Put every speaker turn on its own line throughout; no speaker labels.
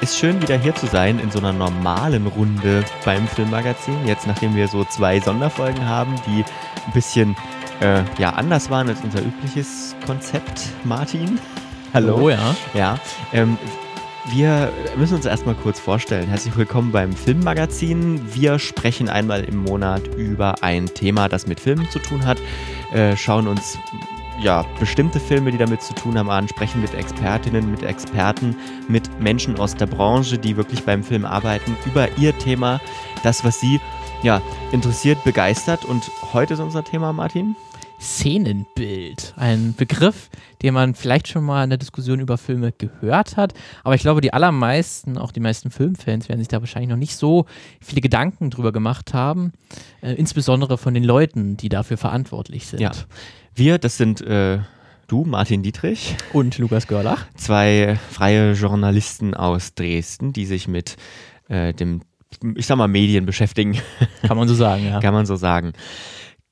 ist schön wieder hier zu sein in so einer normalen Runde beim Filmmagazin. Jetzt nachdem wir so zwei Sonderfolgen haben, die ein bisschen äh, ja, anders waren als unser übliches Konzept, Martin.
Hallo. Oh, ja.
Ja. Ähm, wir müssen uns erstmal kurz vorstellen. Herzlich willkommen beim Filmmagazin. Wir sprechen einmal im Monat über ein Thema, das mit Filmen zu tun hat, äh, schauen uns ja, bestimmte Filme, die damit zu tun haben, an, sprechen mit Expertinnen, mit Experten, mit Menschen aus der Branche, die wirklich beim Film arbeiten, über ihr Thema, das, was sie ja, interessiert, begeistert. Und heute ist unser Thema, Martin.
Szenenbild. Ein Begriff, den man vielleicht schon mal in der Diskussion über Filme gehört hat. Aber ich glaube, die allermeisten, auch die meisten Filmfans, werden sich da wahrscheinlich noch nicht so viele Gedanken drüber gemacht haben. Äh, insbesondere von den Leuten, die dafür verantwortlich sind.
Ja. Wir, das sind äh, du, Martin Dietrich.
Und Lukas Görlach.
Zwei freie Journalisten aus Dresden, die sich mit äh, dem, ich sag mal, Medien beschäftigen.
Kann man so sagen, ja.
Kann man so sagen.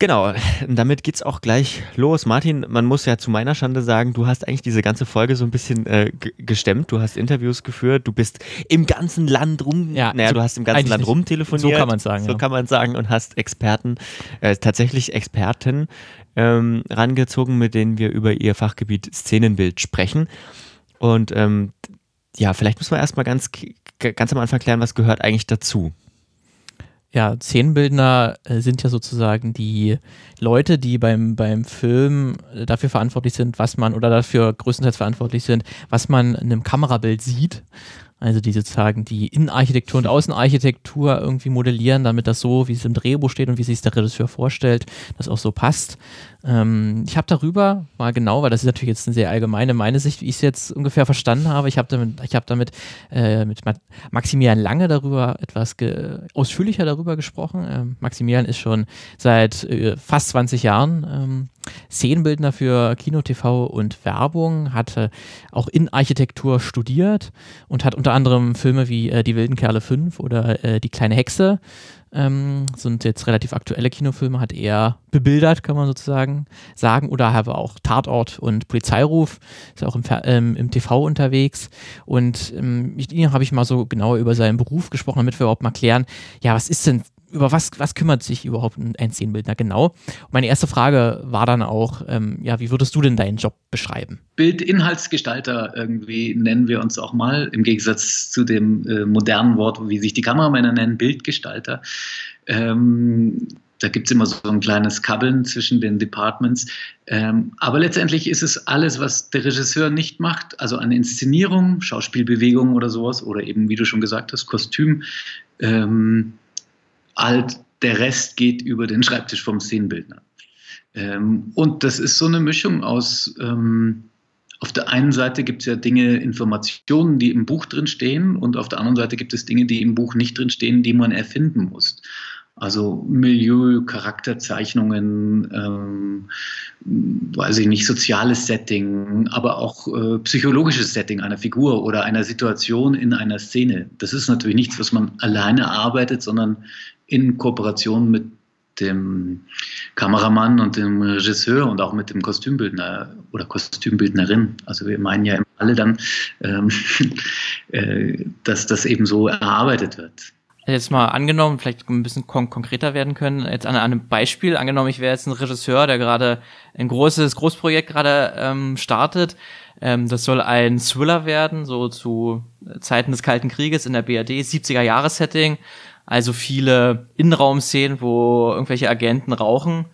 Genau, damit geht's auch gleich los. Martin, man muss ja zu meiner Schande sagen, du hast eigentlich diese ganze Folge so ein bisschen äh, gestemmt. Du hast Interviews geführt, du bist im ganzen Land rum,
ja,
naja,
so
du hast im ganzen Land rumtelefoniert.
So kann man sagen.
So ja. kann man sagen und hast Experten, äh, tatsächlich Experten ähm, rangezogen, mit denen wir über ihr Fachgebiet Szenenbild sprechen. Und ähm, ja, vielleicht muss man erstmal ganz, ganz am Anfang klären, was gehört eigentlich dazu.
Ja, Szenenbildner äh, sind ja sozusagen die Leute, die beim, beim Film dafür verantwortlich sind, was man, oder dafür größtenteils verantwortlich sind, was man in einem Kamerabild sieht. Also die sozusagen die Innenarchitektur und Außenarchitektur irgendwie modellieren, damit das so, wie es im Drehbuch steht und wie sich der Regisseur vorstellt, das auch so passt. Ähm, ich habe darüber mal genau, weil das ist natürlich jetzt eine sehr allgemeine meine Sicht, wie ich es jetzt ungefähr verstanden habe. Ich habe damit, ich hab damit äh, mit Maximilian Lange darüber etwas ausführlicher darüber gesprochen. Ähm, Maximilian ist schon seit äh, fast 20 Jahren ähm, Szenenbildner für Kino, TV und Werbung, hatte auch in Architektur studiert und hat unter anderem Filme wie äh, Die wilden Kerle 5 oder äh, Die kleine Hexe ähm, sind jetzt relativ aktuelle Kinofilme, hat er bebildert, kann man sozusagen sagen, oder habe auch Tatort und Polizeiruf, ist auch im, ähm, im TV unterwegs. Und ähm, mit ihm habe ich mal so genauer über seinen Beruf gesprochen, damit wir überhaupt mal klären, ja, was ist denn über was, was kümmert sich überhaupt ein Szenenbildner genau? Und meine erste Frage war dann auch, ähm, ja, wie würdest du denn deinen Job beschreiben?
Bildinhaltsgestalter irgendwie nennen wir uns auch mal, im Gegensatz zu dem äh, modernen Wort, wie sich die Kameramänner nennen, Bildgestalter. Ähm, da gibt es immer so ein kleines Kabbeln zwischen den Departments. Ähm, aber letztendlich ist es alles, was der Regisseur nicht macht, also an Inszenierung, Schauspielbewegung oder sowas, oder eben, wie du schon gesagt hast, Kostüm. Ähm, alt, der Rest geht über den Schreibtisch vom Szenenbildner. Ähm, und das ist so eine Mischung aus, ähm, auf der einen Seite gibt es ja Dinge, Informationen, die im Buch drin stehen, und auf der anderen Seite gibt es Dinge, die im Buch nicht drin stehen, die man erfinden muss. Also Milieu, Charakterzeichnungen, ähm, weiß ich nicht, soziales Setting, aber auch äh, psychologisches Setting einer Figur oder einer Situation in einer Szene. Das ist natürlich nichts, was man alleine arbeitet, sondern in Kooperation mit dem Kameramann und dem Regisseur und auch mit dem Kostümbildner oder Kostümbildnerin. Also wir meinen ja alle dann, ähm, äh, dass das eben so erarbeitet wird.
Jetzt mal angenommen, vielleicht ein bisschen kon konkreter werden können, jetzt an, einem Beispiel, angenommen, ich wäre jetzt ein Regisseur, der gerade ein großes Großprojekt gerade ähm, startet. Ähm, das soll ein Thriller werden, so zu Zeiten des Kalten Krieges in der BRD, 70er Jahres Setting also viele Innenraumszenen, wo irgendwelche Agenten rauchen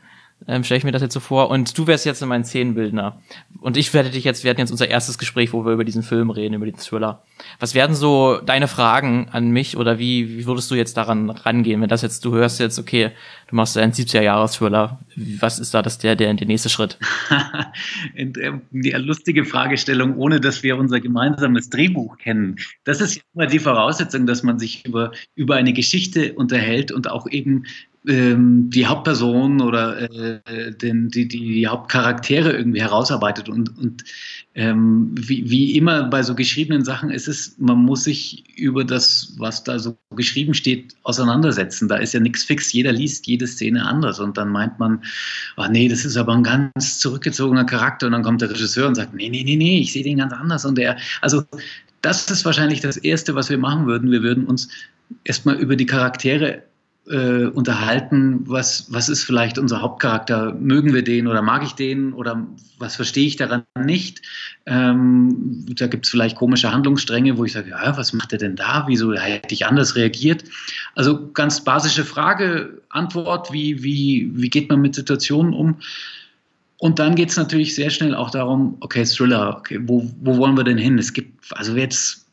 ähm, stelle ich mir das jetzt so vor. Und du wärst jetzt mein Szenenbildner. Und ich werde dich jetzt, wir hatten jetzt unser erstes Gespräch, wo wir über diesen Film reden, über den Thriller. Was werden so deine Fragen an mich oder wie, wie würdest du jetzt daran rangehen, wenn das jetzt, du hörst jetzt, okay, du machst einen 70er-Jahres-Thriller. Was ist da das der, der, der nächste Schritt?
die lustige Fragestellung, ohne dass wir unser gemeinsames Drehbuch kennen. Das ist immer die Voraussetzung, dass man sich über, über eine Geschichte unterhält und auch eben die Hauptperson oder äh, den, die, die Hauptcharaktere irgendwie herausarbeitet. Und, und ähm, wie, wie immer bei so geschriebenen Sachen ist es, man muss sich über das, was da so geschrieben steht, auseinandersetzen. Da ist ja nichts fix. Jeder liest jede Szene anders. Und dann meint man, oh nee, das ist aber ein ganz zurückgezogener Charakter. Und dann kommt der Regisseur und sagt, nee, nee, nee, nee, ich sehe den ganz anders. Und der, also das ist wahrscheinlich das Erste, was wir machen würden. Wir würden uns erstmal über die Charaktere äh, unterhalten, was, was ist vielleicht unser Hauptcharakter, mögen wir den oder mag ich den oder was verstehe ich daran nicht. Ähm, da gibt es vielleicht komische Handlungsstränge, wo ich sage, ja, was macht er denn da, wieso hätte ich anders reagiert. Also ganz basische Frage, Antwort, wie, wie, wie geht man mit Situationen um. Und dann geht es natürlich sehr schnell auch darum, okay, Thriller, okay, wo, wo wollen wir denn hin? Es gibt, also jetzt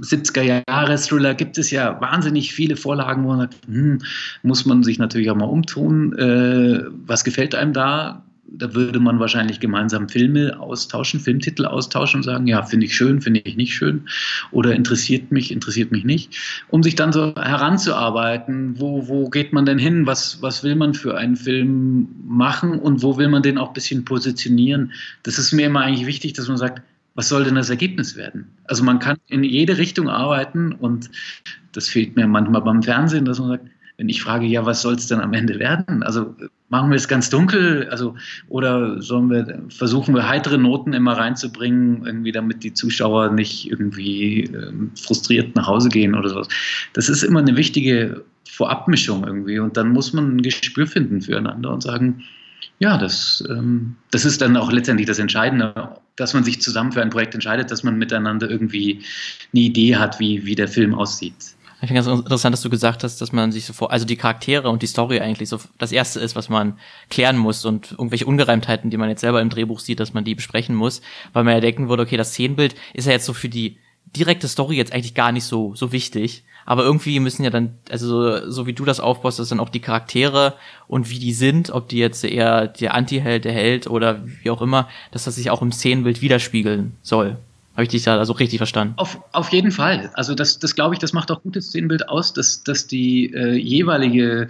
70er Jahre Thriller gibt es ja wahnsinnig viele Vorlagen, wo man sagt, hm, muss man sich natürlich auch mal umtun. Äh, was gefällt einem da? Da würde man wahrscheinlich gemeinsam Filme austauschen, Filmtitel austauschen und sagen, ja, finde ich schön, finde ich nicht schön oder interessiert mich, interessiert mich nicht, um sich dann so heranzuarbeiten, wo, wo geht man denn hin, was, was will man für einen Film machen und wo will man den auch ein bisschen positionieren. Das ist mir immer eigentlich wichtig, dass man sagt, was soll denn das Ergebnis werden? Also man kann in jede Richtung arbeiten und das fehlt mir manchmal beim Fernsehen, dass man sagt, wenn ich frage, ja, was soll es denn am Ende werden? Also machen wir es ganz dunkel, also oder sollen wir versuchen wir heitere Noten immer reinzubringen, irgendwie damit die Zuschauer nicht irgendwie äh, frustriert nach Hause gehen oder sowas. Das ist immer eine wichtige Vorabmischung irgendwie und dann muss man ein Gespür finden füreinander und sagen, ja, das, ähm, das ist dann auch letztendlich das Entscheidende, dass man sich zusammen für ein Projekt entscheidet, dass man miteinander irgendwie eine Idee hat, wie, wie der Film aussieht.
Ich finde ganz interessant, dass du gesagt hast, dass man sich so vor, also die Charaktere und die Story eigentlich so das erste ist, was man klären muss und irgendwelche Ungereimtheiten, die man jetzt selber im Drehbuch sieht, dass man die besprechen muss, weil man ja denken würde, okay, das Szenenbild ist ja jetzt so für die direkte Story jetzt eigentlich gar nicht so, so wichtig. Aber irgendwie müssen ja dann, also so wie du das aufbaust, dass dann auch die Charaktere und wie die sind, ob die jetzt eher der Anti-Held, der Held oder wie auch immer, dass das sich auch im Szenenbild widerspiegeln soll. Habe ich dich da also richtig verstanden?
Auf, auf jeden Fall. Also das, das glaube ich, das macht auch gutes Szenenbild aus, dass, dass die äh, jeweilige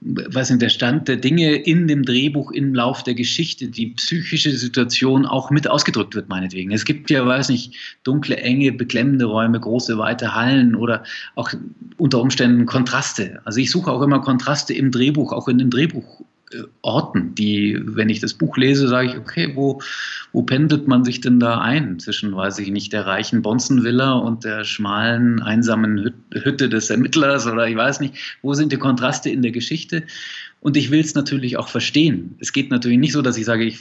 was in der Stand der Dinge in dem Drehbuch im Lauf der Geschichte, die psychische Situation auch mit ausgedrückt wird, meinetwegen. Es gibt ja, weiß nicht, dunkle, enge, beklemmende Räume, große, weite Hallen oder auch unter Umständen Kontraste. Also ich suche auch immer Kontraste im Drehbuch, auch in dem Drehbuch Orten, die, wenn ich das Buch lese, sage ich, okay, wo, wo pendelt man sich denn da ein zwischen, weiß ich nicht, der reichen Bonzenvilla und der schmalen, einsamen Hütte des Ermittlers oder ich weiß nicht, wo sind die Kontraste in der Geschichte? Und ich will es natürlich auch verstehen. Es geht natürlich nicht so, dass ich sage, ich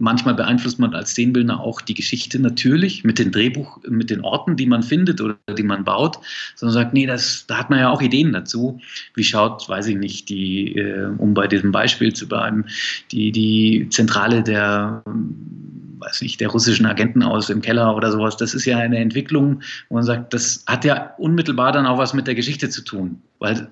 manchmal beeinflusst man als Szenenbildner auch die Geschichte natürlich mit dem Drehbuch, mit den Orten, die man findet oder die man baut, sondern sagt, nee, das, da hat man ja auch Ideen dazu. Wie schaut, weiß ich nicht, die, äh, um bei diesem Beispiel zu bleiben, die, die Zentrale der weiß nicht, der russischen Agenten aus im Keller oder sowas. Das ist ja eine Entwicklung, wo man sagt, das hat ja unmittelbar dann auch was mit der Geschichte zu tun. Weil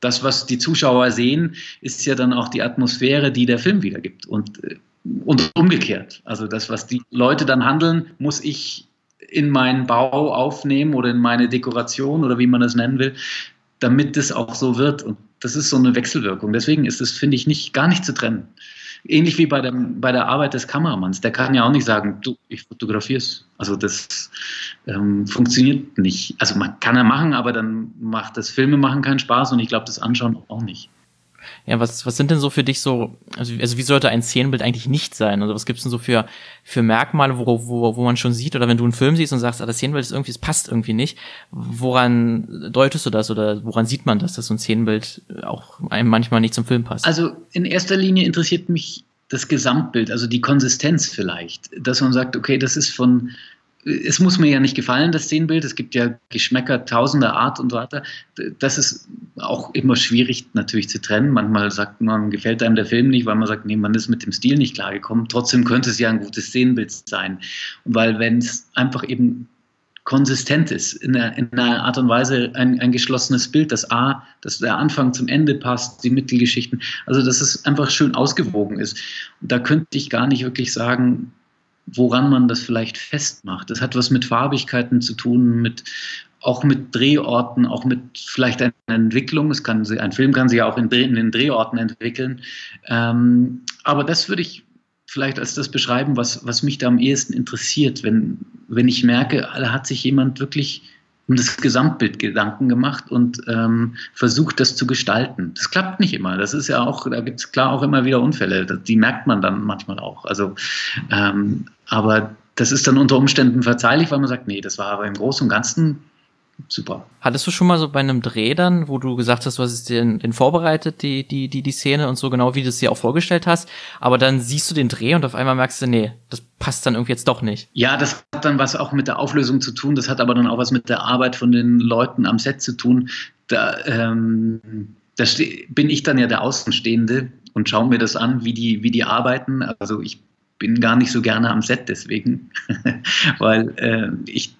das, was die Zuschauer sehen, ist ja dann auch die Atmosphäre, die der Film wiedergibt. Und äh, und umgekehrt. Also das, was die Leute dann handeln, muss ich in meinen Bau aufnehmen oder in meine Dekoration oder wie man das nennen will, damit es auch so wird. Und das ist so eine Wechselwirkung. Deswegen ist es, finde ich, nicht, gar nicht zu trennen. Ähnlich wie bei der, bei der Arbeit des Kameramanns. Der kann ja auch nicht sagen, du, ich fotografiere es. Also das ähm, funktioniert nicht. Also man kann er machen, aber dann macht das Filme machen keinen Spaß und ich glaube, das Anschauen auch nicht.
Ja, was, was sind denn so für dich so, also, also wie sollte ein Szenenbild eigentlich nicht sein? Also was gibt's denn so für, für Merkmale, wo, wo, wo man schon sieht, oder wenn du einen Film siehst und sagst, ah, das Szenenbild ist irgendwie, es passt irgendwie nicht, woran deutest du das oder woran sieht man das, dass so ein Szenenbild auch einem manchmal nicht zum Film passt?
Also in erster Linie interessiert mich das Gesamtbild, also die Konsistenz vielleicht, dass man sagt, okay, das ist von es muss mir ja nicht gefallen, das Szenenbild. Es gibt ja Geschmäcker tausender Art und so weiter. Das ist auch immer schwierig natürlich zu trennen. Manchmal sagt man, gefällt einem der Film nicht, weil man sagt, nee, man ist mit dem Stil nicht klargekommen. Trotzdem könnte es ja ein gutes Szenenbild sein. weil wenn es einfach eben konsistent ist, in einer, in einer Art und Weise ein, ein, geschlossenes Bild, das A, dass der Anfang zum Ende passt, die Mittelgeschichten, also dass es einfach schön ausgewogen ist. Da könnte ich gar nicht wirklich sagen, woran man das vielleicht festmacht. Das hat was mit Farbigkeiten zu tun, mit auch mit Drehorten, auch mit vielleicht einer Entwicklung. Es kann, ein Film kann sich ja auch in, in den Drehorten entwickeln. Ähm, aber das würde ich vielleicht als das beschreiben, was, was mich da am ehesten interessiert, wenn, wenn ich merke, da hat sich jemand wirklich um das Gesamtbild Gedanken gemacht und ähm, versucht, das zu gestalten. Das klappt nicht immer. Das ist ja auch, da gibt es klar auch immer wieder Unfälle. Die merkt man dann manchmal auch. Also, ähm, aber das ist dann unter Umständen verzeihlich, weil man sagt, nee, das war aber im Großen und Ganzen super.
Hattest du schon mal so bei einem Dreh dann, wo du gesagt hast, du hast es den, den vorbereitet, die, die, die, die Szene und so genau, wie du es dir auch vorgestellt hast, aber dann siehst du den Dreh und auf einmal merkst du, nee, das passt dann irgendwie jetzt doch nicht.
Ja, das hat dann was auch mit der Auflösung zu tun, das hat aber dann auch was mit der Arbeit von den Leuten am Set zu tun. Da, ähm, da bin ich dann ja der Außenstehende und schaue mir das an, wie die, wie die arbeiten. Also ich bin gar nicht so gerne am Set deswegen, weil äh, ich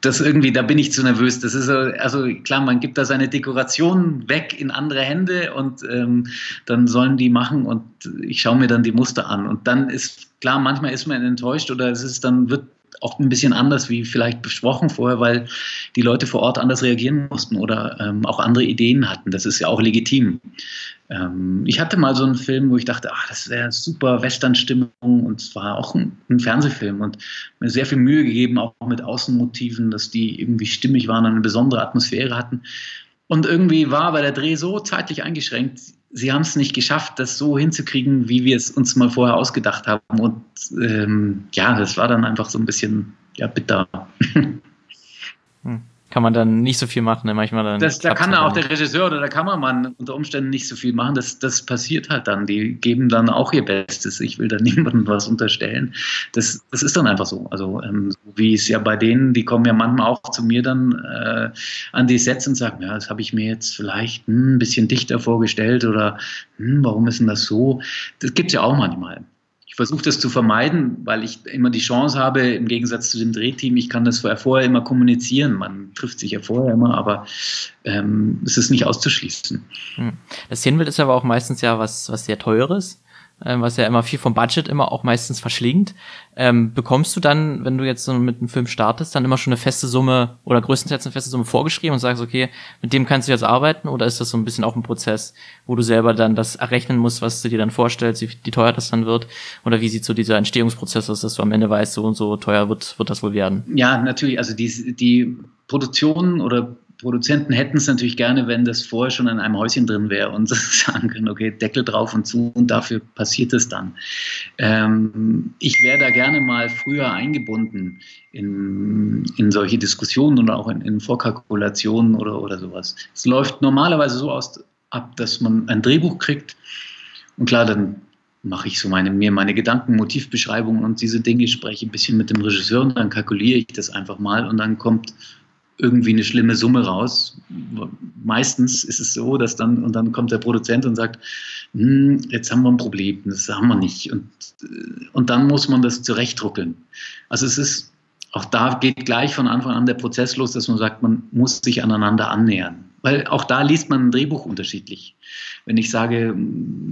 das irgendwie, da bin ich zu nervös. Das ist so, also klar, man gibt da seine Dekoration weg in andere Hände und ähm, dann sollen die machen und ich schaue mir dann die Muster an. Und dann ist klar, manchmal ist man enttäuscht oder es ist dann wird auch ein bisschen anders wie vielleicht besprochen vorher, weil die Leute vor Ort anders reagieren mussten oder ähm, auch andere Ideen hatten. Das ist ja auch legitim. Ähm, ich hatte mal so einen Film, wo ich dachte, ach, das wäre super Western-Stimmung und es war auch ein, ein, Fernsehfilm und mir sehr viel Mühe gegeben, auch mit Außenmotiven, dass die irgendwie stimmig waren, und eine besondere Atmosphäre hatten. Und irgendwie war aber der Dreh so zeitlich eingeschränkt, sie haben es nicht geschafft, das so hinzukriegen, wie wir es uns mal vorher ausgedacht haben. Und ähm, ja, das war dann einfach so ein bisschen ja, bitter.
Hm kann man dann nicht so viel machen. Ne? Manchmal dann
das, da kann auch der Regisseur oder der Kameramann unter Umständen nicht so viel machen. Das, das passiert halt dann. Die geben dann auch ihr Bestes. Ich will da niemandem was unterstellen. Das, das ist dann einfach so. Also ähm, wie es ja bei denen, die kommen ja manchmal auch zu mir dann äh, an die Sets und sagen, ja, das habe ich mir jetzt vielleicht hm, ein bisschen dichter vorgestellt oder hm, warum ist denn das so? Das gibt es ja auch manchmal versuche das zu vermeiden, weil ich immer die Chance habe, im Gegensatz zu dem Drehteam, ich kann das vorher, immer kommunizieren. Man trifft sich ja vorher immer, aber ähm, es ist nicht auszuschließen.
Hm. Das Szenenbild ist aber auch meistens ja was, was sehr teures. Ähm, was ja immer viel vom Budget immer auch meistens verschlingt. Ähm, bekommst du dann, wenn du jetzt so mit einem Film startest, dann immer schon eine feste Summe oder größtenteils eine feste Summe vorgeschrieben und sagst, okay, mit dem kannst du jetzt arbeiten oder ist das so ein bisschen auch ein Prozess, wo du selber dann das errechnen musst, was du dir dann vorstellst, wie, wie teuer das dann wird? Oder wie sieht so dieser Entstehungsprozess aus, dass du am Ende weißt, so und so teuer wird, wird das wohl werden?
Ja, natürlich. Also die, die Produktion oder Produzenten hätten es natürlich gerne, wenn das vorher schon in einem Häuschen drin wäre und sagen können, okay, Deckel drauf und zu und dafür passiert es dann. Ähm, ich wäre da gerne mal früher eingebunden in, in solche Diskussionen oder auch in, in Vorkalkulationen oder, oder sowas. Es läuft normalerweise so aus, ab, dass man ein Drehbuch kriegt und klar, dann mache ich so meine, mir meine Gedanken, Motivbeschreibungen und diese Dinge, spreche ein bisschen mit dem Regisseur und dann kalkuliere ich das einfach mal und dann kommt irgendwie eine schlimme Summe raus. Meistens ist es so, dass dann, und dann kommt der Produzent und sagt, hm, jetzt haben wir ein Problem, das haben wir nicht. Und, äh, und dann muss man das zurechtruckeln. Also es ist, auch da geht gleich von Anfang an der Prozess los, dass man sagt, man muss sich aneinander annähern. Weil auch da liest man ein Drehbuch unterschiedlich. Wenn ich sage,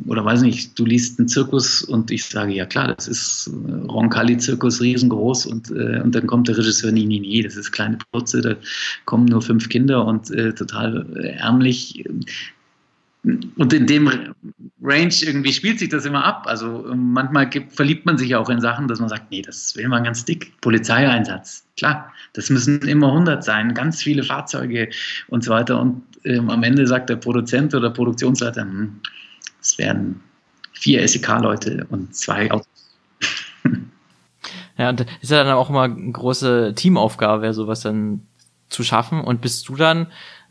oder weiß nicht, du liest einen Zirkus und ich sage, ja klar, das ist äh, Roncalli-Zirkus riesengroß und, äh, und dann kommt der Regisseur, nee, nee, nee, das ist kleine Putze, da kommen nur fünf Kinder und äh, total ärmlich und in dem Range irgendwie spielt sich das immer ab. Also ähm, manchmal gibt, verliebt man sich auch in Sachen, dass man sagt, nee, das will man ganz dick. Polizeieinsatz, klar, das müssen immer 100 sein, ganz viele Fahrzeuge und so weiter. Und ähm, am Ende sagt der Produzent oder Produktionsleiter, hm, es werden vier SEK-Leute und zwei Autos.
Ja, und ist ja dann auch immer eine große Teamaufgabe, sowas dann zu schaffen. Und bist du dann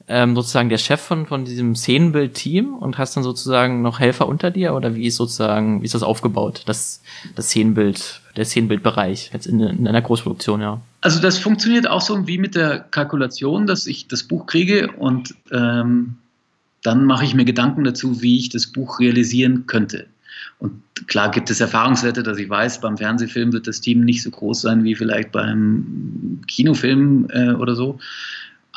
ähm, sozusagen der Chef von, von diesem Szenenbild-Team und hast dann sozusagen noch Helfer unter dir oder wie ist sozusagen, wie ist das aufgebaut, das, das Szenenbild, der Szenenbildbereich jetzt in, in einer Großproduktion, ja?
Also das funktioniert auch so wie mit der Kalkulation, dass ich das Buch kriege und ähm, dann mache ich mir Gedanken dazu, wie ich das Buch realisieren könnte. Und klar gibt es Erfahrungswerte, dass ich weiß, beim Fernsehfilm wird das Team nicht so groß sein wie vielleicht beim Kinofilm äh, oder so.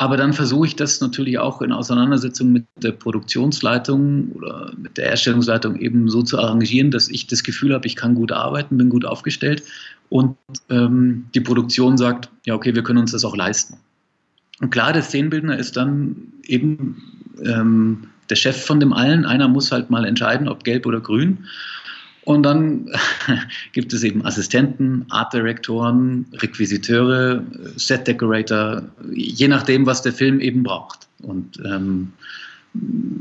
Aber dann versuche ich das natürlich auch in Auseinandersetzung mit der Produktionsleitung oder mit der Erstellungsleitung eben so zu arrangieren, dass ich das Gefühl habe, ich kann gut arbeiten, bin gut aufgestellt und ähm, die Produktion sagt, ja, okay, wir können uns das auch leisten. Und klar, der Szenenbildner ist dann eben ähm, der Chef von dem allen. Einer muss halt mal entscheiden, ob gelb oder grün. Und dann gibt es eben Assistenten, Art Directoren, Requisiteure, Set Decorator, je nachdem, was der Film eben braucht. Und ähm,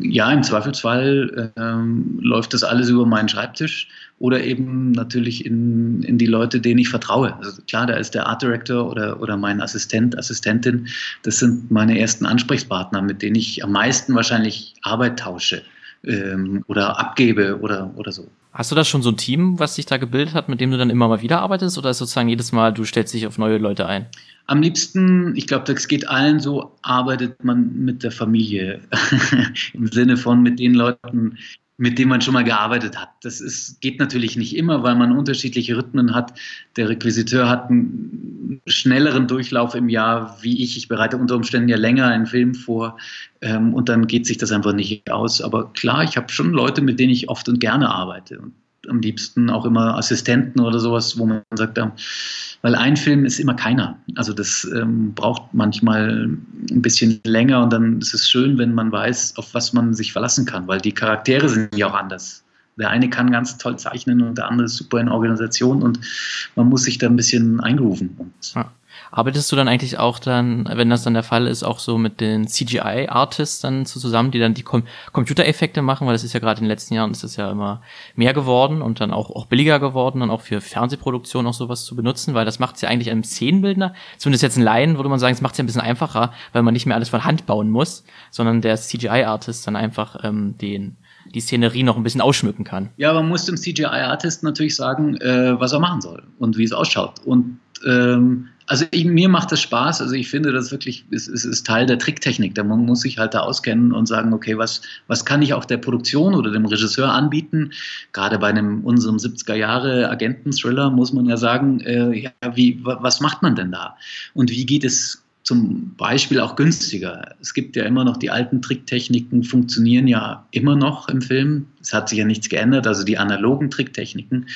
ja, im Zweifelsfall ähm, läuft das alles über meinen Schreibtisch oder eben natürlich in, in die Leute, denen ich vertraue. Also klar, da ist der Art Director oder, oder mein Assistent, Assistentin. Das sind meine ersten Ansprechpartner, mit denen ich am meisten wahrscheinlich Arbeit tausche ähm, oder abgebe oder, oder so.
Hast du da schon so ein Team, was sich da gebildet hat, mit dem du dann immer mal wieder arbeitest oder ist sozusagen jedes Mal, du stellst dich auf neue Leute ein?
Am liebsten, ich glaube, das geht allen so, arbeitet man mit der Familie. Im Sinne von mit den Leuten, mit dem man schon mal gearbeitet hat. Das ist, geht natürlich nicht immer, weil man unterschiedliche Rhythmen hat. Der Requisiteur hat einen schnelleren Durchlauf im Jahr wie ich. Ich bereite unter Umständen ja länger einen Film vor ähm, und dann geht sich das einfach nicht aus. Aber klar, ich habe schon Leute, mit denen ich oft und gerne arbeite. Und am liebsten auch immer Assistenten oder sowas, wo man sagt, weil ein Film ist immer keiner. Also das ähm, braucht manchmal ein bisschen länger und dann ist es schön, wenn man weiß, auf was man sich verlassen kann, weil die Charaktere sind ja auch anders. Der eine kann ganz toll zeichnen und der andere ist super in Organisation und man muss sich da ein bisschen eingrooven.
Ja. Arbeitest du dann eigentlich auch dann, wenn das dann der Fall ist, auch so mit den CGI-Artists dann zusammen, die dann die Com Computereffekte machen, weil das ist ja gerade in den letzten Jahren ist das ja immer mehr geworden und dann auch, auch billiger geworden und auch für Fernsehproduktion auch sowas zu benutzen, weil das macht es ja eigentlich einem Szenenbildner, zumindest jetzt ein Laien, würde man sagen, es macht es ja ein bisschen einfacher, weil man nicht mehr alles von Hand bauen muss, sondern der CGI-Artist dann einfach ähm, den die Szenerie noch ein bisschen ausschmücken kann.
Ja, man muss dem CGI-Artist natürlich sagen, äh, was er machen soll und wie es ausschaut. Und ähm, also ich, mir macht das Spaß. Also ich finde, das wirklich es, es ist Teil der Tricktechnik. Da man muss sich halt da auskennen und sagen, okay, was, was kann ich auch der Produktion oder dem Regisseur anbieten? Gerade bei einem unserem 70er Jahre Agenten-Thriller muss man ja sagen, äh, ja, wie, was macht man denn da? Und wie geht es zum Beispiel auch günstiger. Es gibt ja immer noch die alten Tricktechniken, funktionieren ja immer noch im Film. Es hat sich ja nichts geändert, also die analogen Tricktechniken.